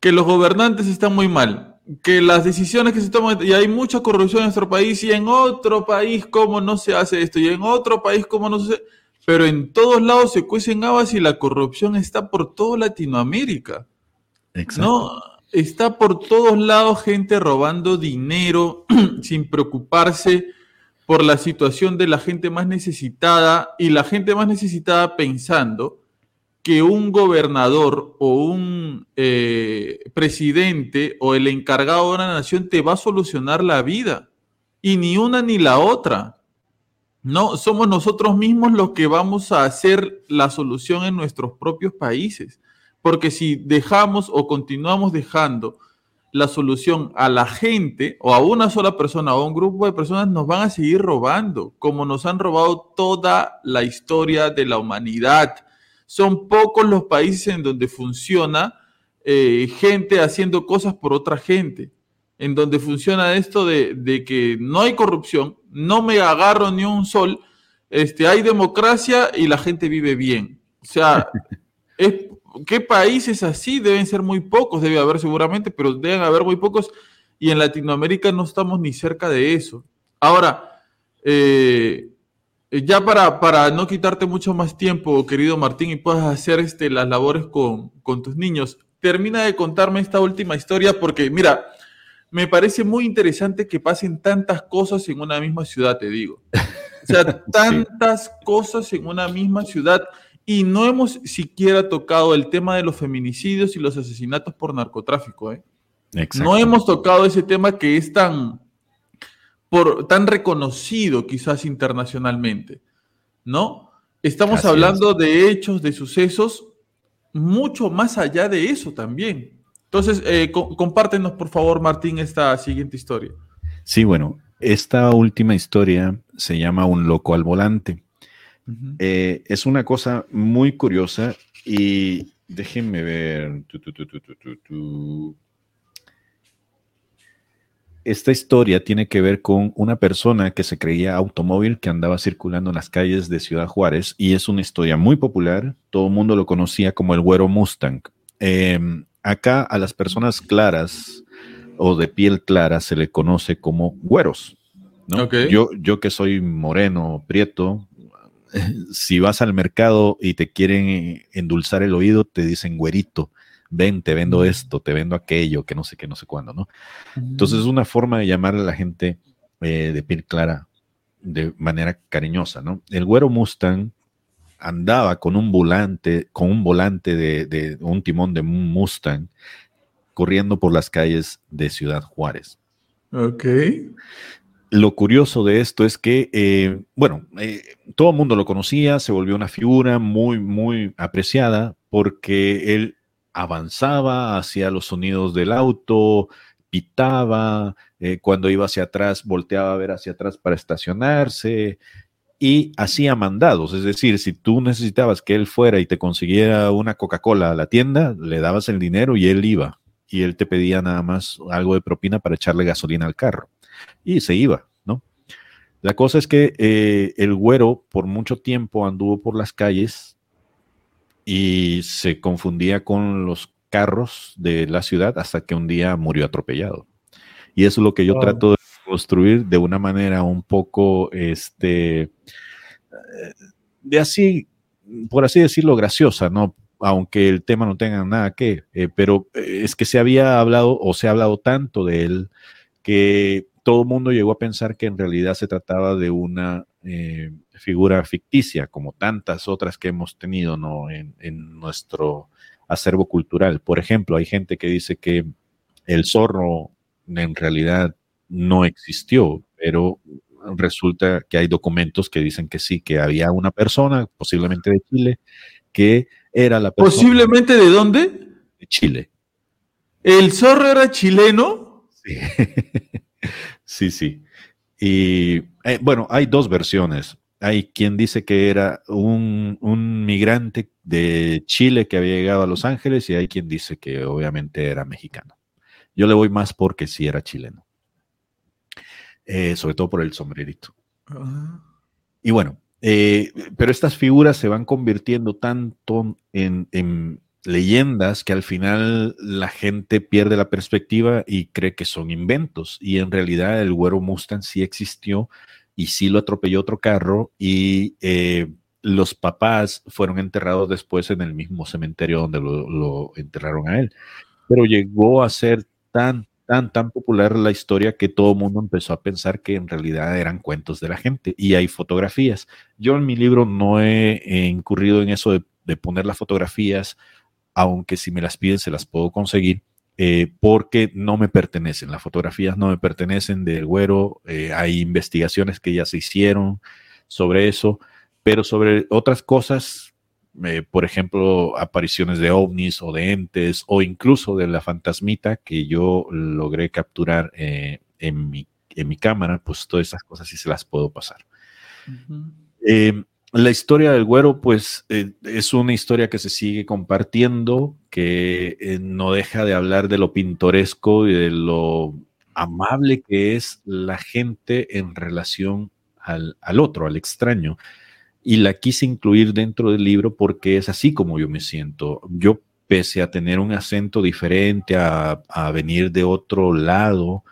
que los gobernantes están muy mal, que las decisiones que se toman, y hay mucha corrupción en nuestro país, y en otro país, ¿cómo no se hace esto? Y en otro país, ¿cómo no se hace? Pero en todos lados se cuecen habas y la corrupción está por toda Latinoamérica. Exacto. ¿no? Está por todos lados gente robando dinero sin preocuparse por la situación de la gente más necesitada y la gente más necesitada pensando que un gobernador o un eh, presidente o el encargado de una nación te va a solucionar la vida. Y ni una ni la otra. No, somos nosotros mismos los que vamos a hacer la solución en nuestros propios países. Porque si dejamos o continuamos dejando la solución a la gente o a una sola persona o a un grupo de personas, nos van a seguir robando, como nos han robado toda la historia de la humanidad son pocos los países en donde funciona eh, gente haciendo cosas por otra gente, en donde funciona esto de, que no hay corrupción, no me agarro ni un sol, este, hay democracia y la gente vive bien. O sea, ¿qué países así? Deben ser muy pocos, debe haber seguramente, pero deben haber muy pocos y en Latinoamérica no estamos ni cerca de eso. Ahora, eh, ya para, para no quitarte mucho más tiempo, querido Martín, y puedas hacer este, las labores con, con tus niños, termina de contarme esta última historia porque, mira, me parece muy interesante que pasen tantas cosas en una misma ciudad, te digo. O sea, tantas cosas en una misma ciudad y no hemos siquiera tocado el tema de los feminicidios y los asesinatos por narcotráfico. ¿eh? No hemos tocado ese tema que es tan, por, tan reconocido quizás internacionalmente, ¿no? Estamos hablando de hechos, de sucesos, mucho más allá de eso también. Entonces, eh, compártenos, por favor, Martín, esta siguiente historia. Sí, bueno, esta última historia se llama Un loco al volante. Eh, es una cosa muy curiosa y déjenme ver. Esta historia tiene que ver con una persona que se creía automóvil que andaba circulando en las calles de Ciudad Juárez y es una historia muy popular. Todo el mundo lo conocía como el güero Mustang. Em, acá a las personas claras o de piel clara se le conoce como güeros. Yo, yo que soy moreno, prieto, si vas al mercado y te quieren endulzar el oído, te dicen güerito, ven, te vendo esto, te vendo aquello, que no sé qué, no sé cuándo, ¿no? Entonces es una forma de llamar a la gente eh, de piel clara de manera cariñosa, ¿no? El güero Mustang andaba con un volante, con un volante de, un timón de Mustang corriendo por las calles de Ciudad Juárez. Ok. Lo curioso de esto es que, eh, bueno, eh, todo el mundo lo conocía, se volvió una figura muy, muy apreciada porque él avanzaba hacia los sonidos del auto, pitaba, eh, cuando iba hacia atrás volteaba a ver hacia atrás para estacionarse, y hacía mandados, es decir, si tú necesitabas que él fuera y te consiguiera una Coca-Cola a la tienda, le dabas el dinero y él iba, y él te pedía nada más algo de propina para echarle gasolina al carro, y se iba, ¿no? La cosa es que eh, el güero por mucho tiempo anduvo por las calles y se confundía con los carros de la ciudad hasta que un día murió atropellado. Y eso es lo que yo trato de construir de una manera un poco, este, de así, por así decirlo, graciosa, ¿no? Aunque el tema no tenga nada que, eh, pero eh, es que se había hablado o se ha hablado tanto de él que todo el mundo llegó a pensar que en realidad se trataba de una eh, figura ficticia, como tantas otras que hemos tenido ¿no? en, en, nuestro acervo cultural. Por ejemplo, hay gente que dice que el zorro en realidad no existió, pero resulta que hay documentos que dicen que sí, que había una persona, posiblemente de Chile, que era la persona. ¿Posiblemente de dónde? De Chile. ¿El zorro era chileno? Sí, sí, sí. Y eh, bueno, hay dos versiones. Hay quien dice que era un, un, migrante de Chile que había llegado a Los Ángeles y hay quien dice que obviamente era mexicano. Yo le voy más porque sí era chileno. Eh, sobre todo por el sombrerito. Ah. Y bueno, eh, pero estas figuras se van convirtiendo tanto en, leyendas que al final la gente pierde la perspectiva y cree que son inventos. Y en realidad el güero Mustang sí existió y sí lo atropelló otro carro y eh, los papás fueron enterrados después en el mismo cementerio donde lo, enterraron a él. Pero llegó a ser tan, tan, tan popular la historia que todo el mundo empezó a pensar que en realidad eran cuentos de la gente y hay fotografías. Yo en mi libro no he, incurrido en eso de, poner las fotografías, aunque si me las piden se las puedo conseguir. Eh, porque no me pertenecen, las fotografías no me pertenecen del güero, eh, hay investigaciones que ya se hicieron sobre eso, pero sobre otras cosas eh, por ejemplo, apariciones de ovnis o de entes o incluso de la fantasmita que yo logré capturar eh, en, mi, en mi cámara, pues todas esas cosas sí se las puedo pasar. Eh, la historia del güero, pues es una historia que se sigue compartiendo, que no deja de hablar de lo pintoresco y de lo amable que es la gente en relación al, al otro, al extraño y la quise incluir dentro del libro porque es así como yo me siento. Yo, pese a tener un acento diferente, a, venir de otro lado,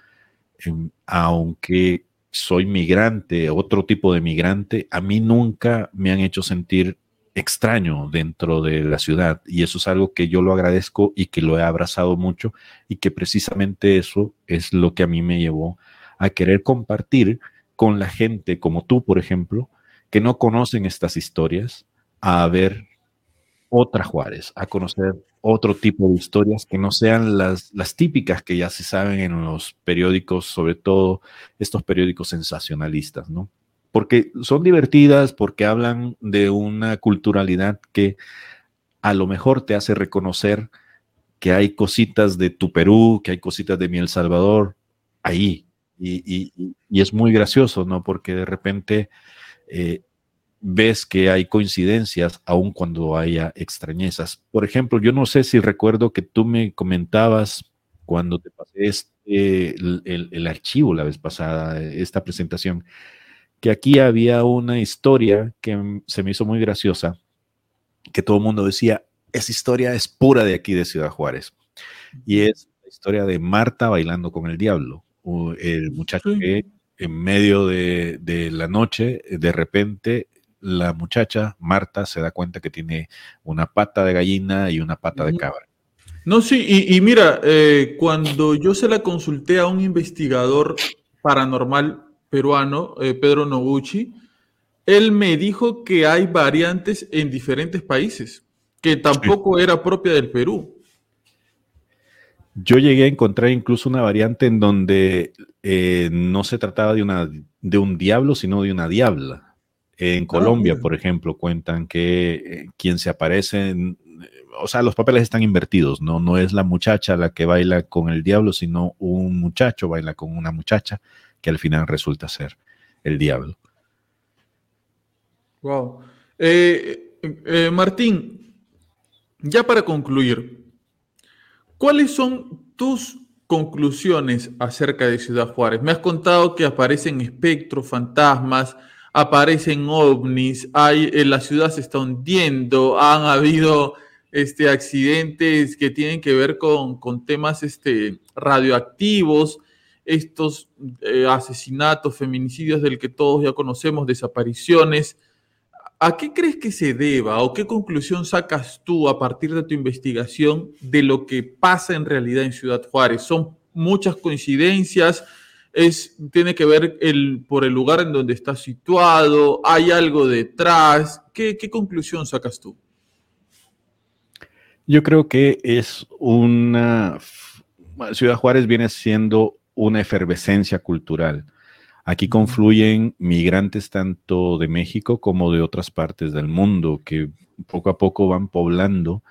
em, aunque soy migrante, otro tipo de migrante, a mí nunca me han hecho sentir extraño dentro de la ciudad. Y eso es algo que yo lo agradezco y que lo he abrazado mucho y que precisamente eso es lo que a mí me llevó a querer compartir con la gente como tú, por ejemplo, que no conocen estas historias, a ver otra Juárez, a conocer otro tipo de historias que no sean las, las típicas que ya se saben en los periódicos, sobre todo estos periódicos sensacionalistas, ¿no? Porque son divertidas, porque hablan de una culturalidad que a lo mejor te hace reconocer que hay cositas de tu Perú, que hay cositas de mi El Salvador ahí. Y, es muy gracioso, ¿no? Porque de repente eh, ves que hay coincidencias aun cuando haya extrañezas. Por ejemplo, yo no sé si recuerdo que tú me comentabas cuando te pasé este, el, archivo la vez pasada, esta presentación, que aquí había una historia que se me hizo muy graciosa, que todo el mundo decía, esa historia es pura de aquí de Ciudad Juárez. Y es la historia de Marta bailando con el diablo, el muchacho que en medio de, de, la noche, de repente, la muchacha, Marta, se da cuenta que tiene una pata de gallina y una pata de cabra. No, sí, y, mira, eh, cuando yo se la consulté a un investigador paranormal peruano, eh, Pedro Noguchi, él me dijo que hay variantes en diferentes países, que tampoco era propia del Perú. Yo llegué a encontrar incluso una variante en donde eh, no se trataba de, una, de un diablo, sino de una diabla. En ah, Colombia, por ejemplo, cuentan que eh, quien se aparece, eh, o sea, los papeles están invertidos, ¿no? No es la muchacha la que baila con el diablo, sino un muchacho baila con una muchacha que al final resulta ser el diablo. Wow. Eh, Martín, ya para concluir, ¿cuáles son tus conclusiones acerca de Ciudad Juárez? Me has contado que aparecen espectros, fantasmas, aparecen ovnis, hay, en la ciudad se está hundiendo, han habido este, accidentes que tienen que ver con, temas este, radioactivos, estos eh, asesinatos, feminicidios del que todos ya conocemos, desapariciones. ¿A qué crees que se deba o qué conclusión sacas tú a partir de tu investigación de lo que pasa en realidad en Ciudad Juárez? ¿Son muchas coincidencias? Es, tiene que ver el, por el lugar en donde está situado, hay algo detrás. ¿Qué, conclusión sacas tú? Yo creo que es una... Ciudad Juárez viene siendo una efervescencia cultural. Aquí confluyen migrantes tanto de México como de otras partes del mundo que poco a poco van poblando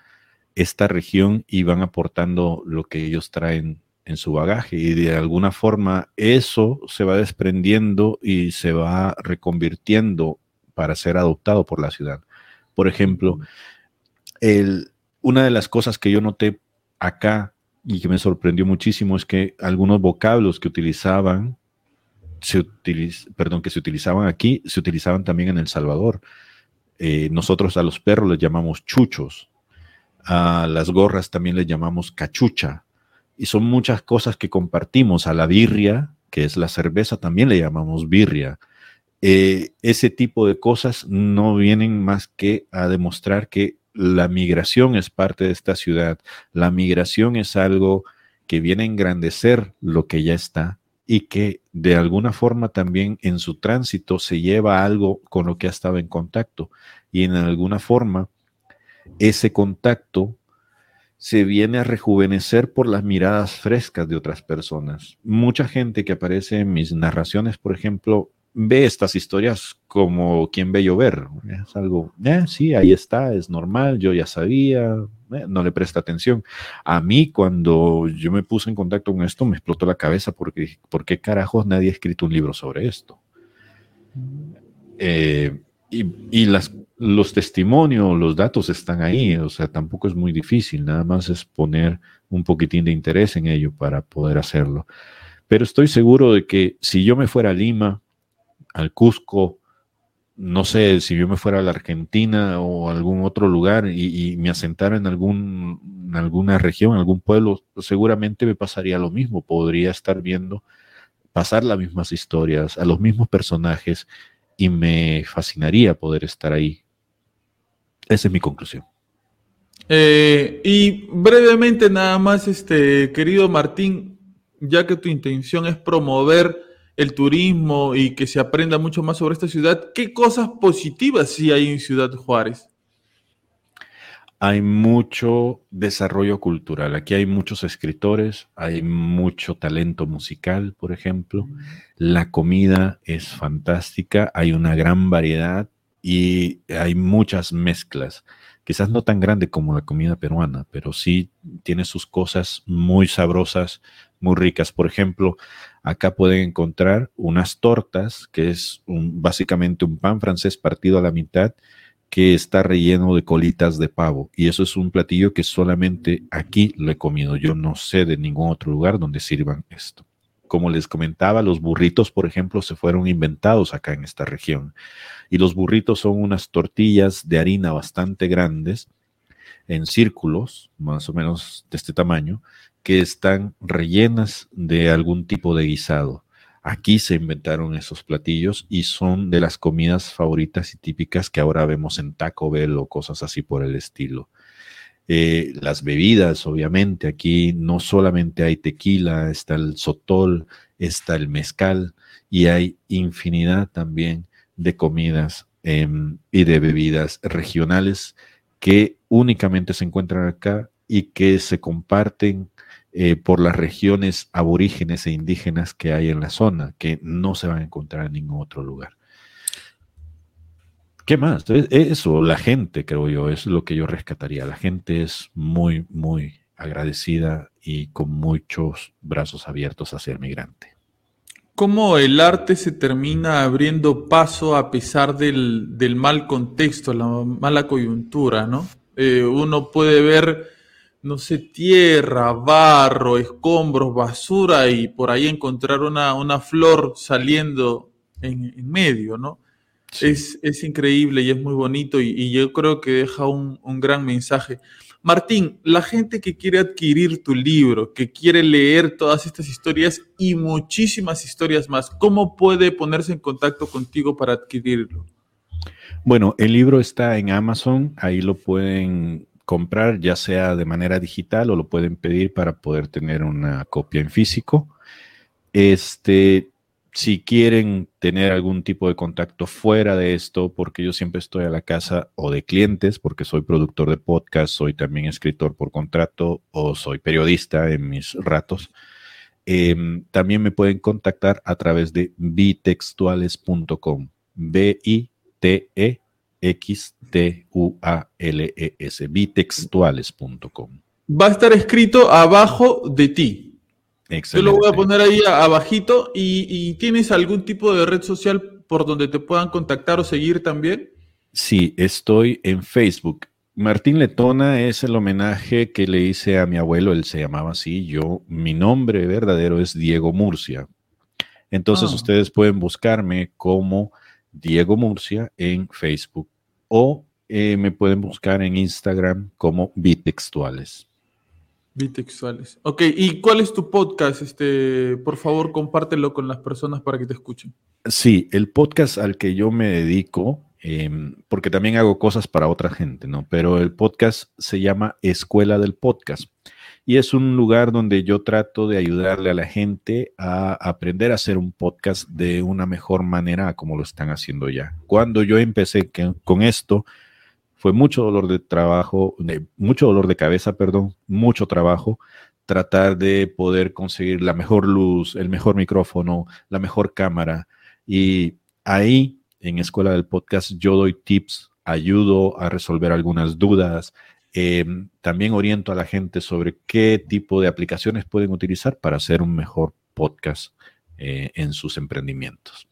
esta región y van aportando lo que ellos traen en su bagaje y de alguna forma eso se va desprendiendo y se va reconvirtiendo para ser adoptado por la ciudad. Por ejemplo, el, una de las cosas que yo noté acá y que me sorprendió muchísimo es que algunos vocablos que utilizaban, se perdón, que se utilizaban aquí, se utilizaban también en El Salvador. Eh, nosotros a los perros les llamamos chuchos, a las gorras también les llamamos cachucha, y son muchas cosas que compartimos. A la birria, que es la cerveza, también le llamamos birria. Eh, ese tipo de cosas no vienen más que a demostrar que la migración es parte de esta ciudad. La migración es algo que viene a engrandecer lo que ya está y que de alguna forma también en su tránsito se lleva algo con lo que ha estado en contacto y en alguna forma ese contacto se viene a rejuvenecer por las miradas frescas de otras personas. Mucha gente que aparece en mis narraciones, por ejemplo, ve estas historias como quien ve llover. Es algo, eh, sí, ahí está, es normal, yo ya sabía, eh, no le presta atención. A mí, cuando yo me puse en contacto con esto, me explotó la cabeza porque, ¿por qué carajos nadie ha escrito un libro sobre esto? Eh, y, y las los testimonios, los datos están ahí, o sea, tampoco es muy difícil, nada más es poner un poquitín de interés en ello para poder hacerlo. Pero estoy seguro de que si yo me fuera a Lima, al Cusco, no sé, si yo me fuera a la Argentina o algún otro lugar y, me asentara en, algún, en alguna región, algún pueblo, seguramente me pasaría lo mismo. Podría estar viendo pasar las mismas historias, a los mismos personajes y me fascinaría poder estar ahí. Esa es mi conclusión. Eh, y brevemente nada más, este querido Martín, ya que tu intención es promover el turismo y que se aprenda mucho más sobre esta ciudad, ¿qué cosas positivas sí hay en Ciudad Juárez? Hay mucho desarrollo cultural. Aquí hay muchos escritores, hay mucho talento musical, por ejemplo. La comida es fantástica, hay una gran variedad y hay muchas mezclas quizás no tan grande como la comida peruana, pero sí tiene sus cosas muy sabrosas, muy ricas. Por ejemplo, acá pueden encontrar unas tortas, que es básicamente un pan francés partido a la mitad, que está relleno de colitas de pavo. Y eso es un platillo que solamente aquí lo he comido. Yo no sé de ningún otro lugar donde sirvan esto. Como les comentaba, los burritos, por ejemplo, se fueron inventados acá en esta región. Y los burritos son unas tortillas de harina bastante grandes, en círculos, más o menos de este tamaño, que están rellenas de algún tipo de guisado. Aquí se inventaron esos platillos y son de las comidas favoritas y típicas que ahora vemos en Taco Bell o cosas así por el estilo. Eh, las bebidas, obviamente, aquí no solamente hay tequila, está el sotol, está el mezcal y hay infinidad también de comidas em, y de bebidas regionales que únicamente se encuentran acá y que se comparten eh, por las regiones aborígenes e indígenas que hay en la zona, que no se van a encontrar en ningún otro lugar. ¿Qué más? Eso, la gente, creo yo, es lo que yo rescataría. La gente es muy, muy agradecida y con muchos brazos abiertos hacia el migrante. ¿Cómo el arte se termina abriendo paso a pesar del, mal contexto, la mala coyuntura, ¿no? Eh, uno puede ver, no sé, tierra, barro, escombros, basura y por ahí encontrar una, flor saliendo en, en medio, ¿no? Es, increíble y es muy bonito y, yo creo que deja un, gran mensaje. Martín, la gente que quiere adquirir tu libro, que quiere leer todas estas historias y muchísimas historias más, ¿cómo puede ponerse en contacto contigo para adquirirlo? Bueno, el libro está en Amazon, ahí lo pueden comprar ya sea de manera digital o lo pueden pedir para poder tener una copia en físico. Este, si quieren tener algún tipo de contacto fuera de esto, porque yo siempre estoy a la casa o de clientes, porque soy productor de podcast, soy también escritor por contrato o soy periodista en mis ratos, em, también me pueden contactar a través de bitextuales.com. B-I-T-E-X-T-U-A-L-E-S, bitextuales.com. Va a estar escrito abajo de ti. Yo lo voy a poner ahí abajito. ¿Y, tienes algún tipo de red social por donde te puedan contactar o seguir también? Sí, estoy en Facebook. Martín Letona es el homenaje que le hice a mi abuelo, él se llamaba así, yo, mi nombre verdadero es Diego Murcia. Entonces ah. ustedes pueden buscarme como Diego Murcia en Facebook o eh, me pueden buscar en Instagram como Bitextuales. Bitextuales. Ok, ¿y cuál es tu podcast? Este, por favor, compártelo con las personas para que te escuchen. Sí, el podcast al que yo me dedico, em, porque también hago cosas para otra gente, ¿no? Pero el podcast se llama Escuela del Podcast. Y es un lugar donde yo trato de ayudarle a la gente a aprender a hacer un podcast de una mejor manera como lo están haciendo ya. Cuando yo empecé con esto, fue mucho dolor de trabajo, mucho dolor de cabeza, perdón, mucho trabajo tratar de poder conseguir la mejor luz, el mejor micrófono, la mejor cámara. Y ahí, en Escuela del Podcast, yo doy tips, ayudo a resolver algunas dudas. Em, también oriento a la gente sobre qué tipo de aplicaciones pueden utilizar para hacer un mejor podcast eh, en sus emprendimientos.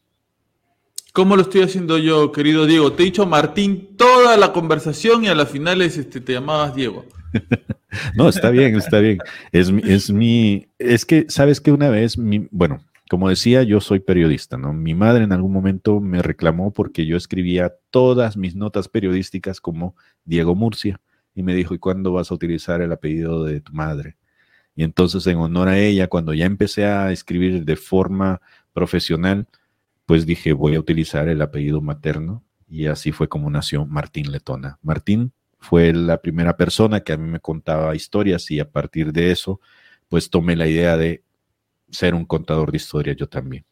¿Cómo lo estoy haciendo yo, querido Diego? Te he dicho Martín toda la conversación y a las finales este, te llamabas Diego. no, está bien, está bien. Es, es mi, es que, sabes que una vez, mi, bueno, como decía, yo soy periodista, ¿no? Mi madre en algún momento me reclamó porque yo escribía todas mis notas periodísticas como Diego Murcia y me dijo, ¿y cuándo vas a utilizar el apellido de tu madre? Y entonces en honor a ella, cuando ya empecé a escribir de forma profesional, pues dije, voy a utilizar el apellido materno y así fue como nació Martín Letona. Martín fue la primera persona que a mí me contaba historias y a partir de eso, pues tomé la idea de ser un contador de historias yo también.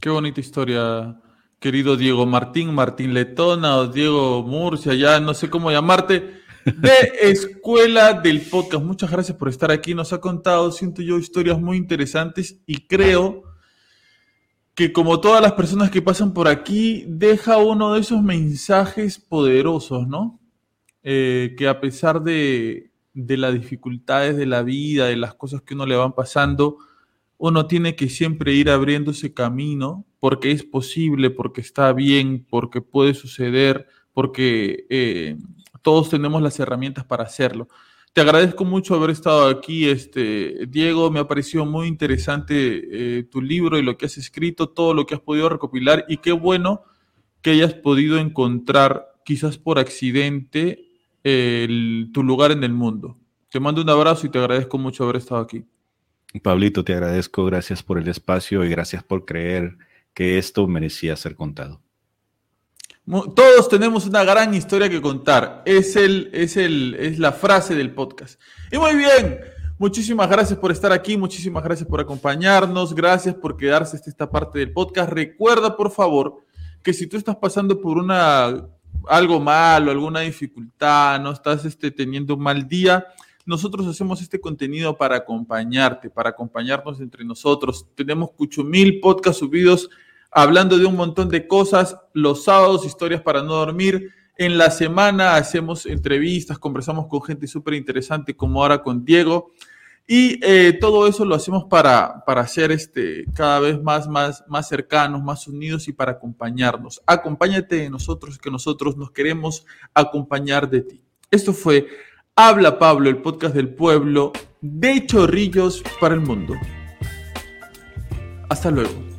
Qué bonita historia, querido Diego Martín, Martín Letona o Diego Murcia, ya no sé cómo llamarte, de Escuela del Podcast. Muchas gracias por estar aquí. Nos ha contado, siento yo, historias muy interesantes y creo que como todas las personas que pasan por aquí, deja uno de esos mensajes poderosos, ¿no? Eh, que a pesar de, de las dificultades de la vida, de las cosas que uno le van pasando, uno tiene que siempre ir abriendo ese camino porque es posible, porque está bien, porque puede suceder, porque eh, todos tenemos las herramientas para hacerlo. Te agradezco mucho haber estado aquí, este, Diego. Me ha parecido muy interesante eh, tu libro y lo que has escrito, todo lo que has podido recopilar y qué bueno que hayas podido encontrar, quizás por accidente, tu lugar en el mundo. Te mando un abrazo y te agradezco mucho haber estado aquí. Pablito, te agradezco, gracias por el espacio y gracias por creer que esto merecía ser contado. Todos tenemos una gran historia que contar. Es, el, es, el, es la frase del podcast. Y muy bien, muchísimas gracias por estar aquí, muchísimas gracias por acompañarnos, gracias por quedarse hasta esta parte del podcast. Recuerda, por favor, que si tú estás pasando por una algo malo, alguna dificultad, no estás este, teniendo un mal día, nosotros hacemos este contenido para acompañarte, para acompañarnos entre nosotros. Tenemos mil podcasts subidos hablando de un montón de cosas. Los sábados, historias para no dormir. En la semana hacemos entrevistas, conversamos con gente súper interesante, como ahora con Diego. Y eh, todo eso lo hacemos para, para ser este, cada vez más, más, más cercanos, más unidos y para acompañarnos. Acompáñate de nosotros, que nosotros nos queremos acompañar de ti. Esto fue Habla Pablo, el podcast del pueblo de Chorrillos para el mundo. Hasta luego.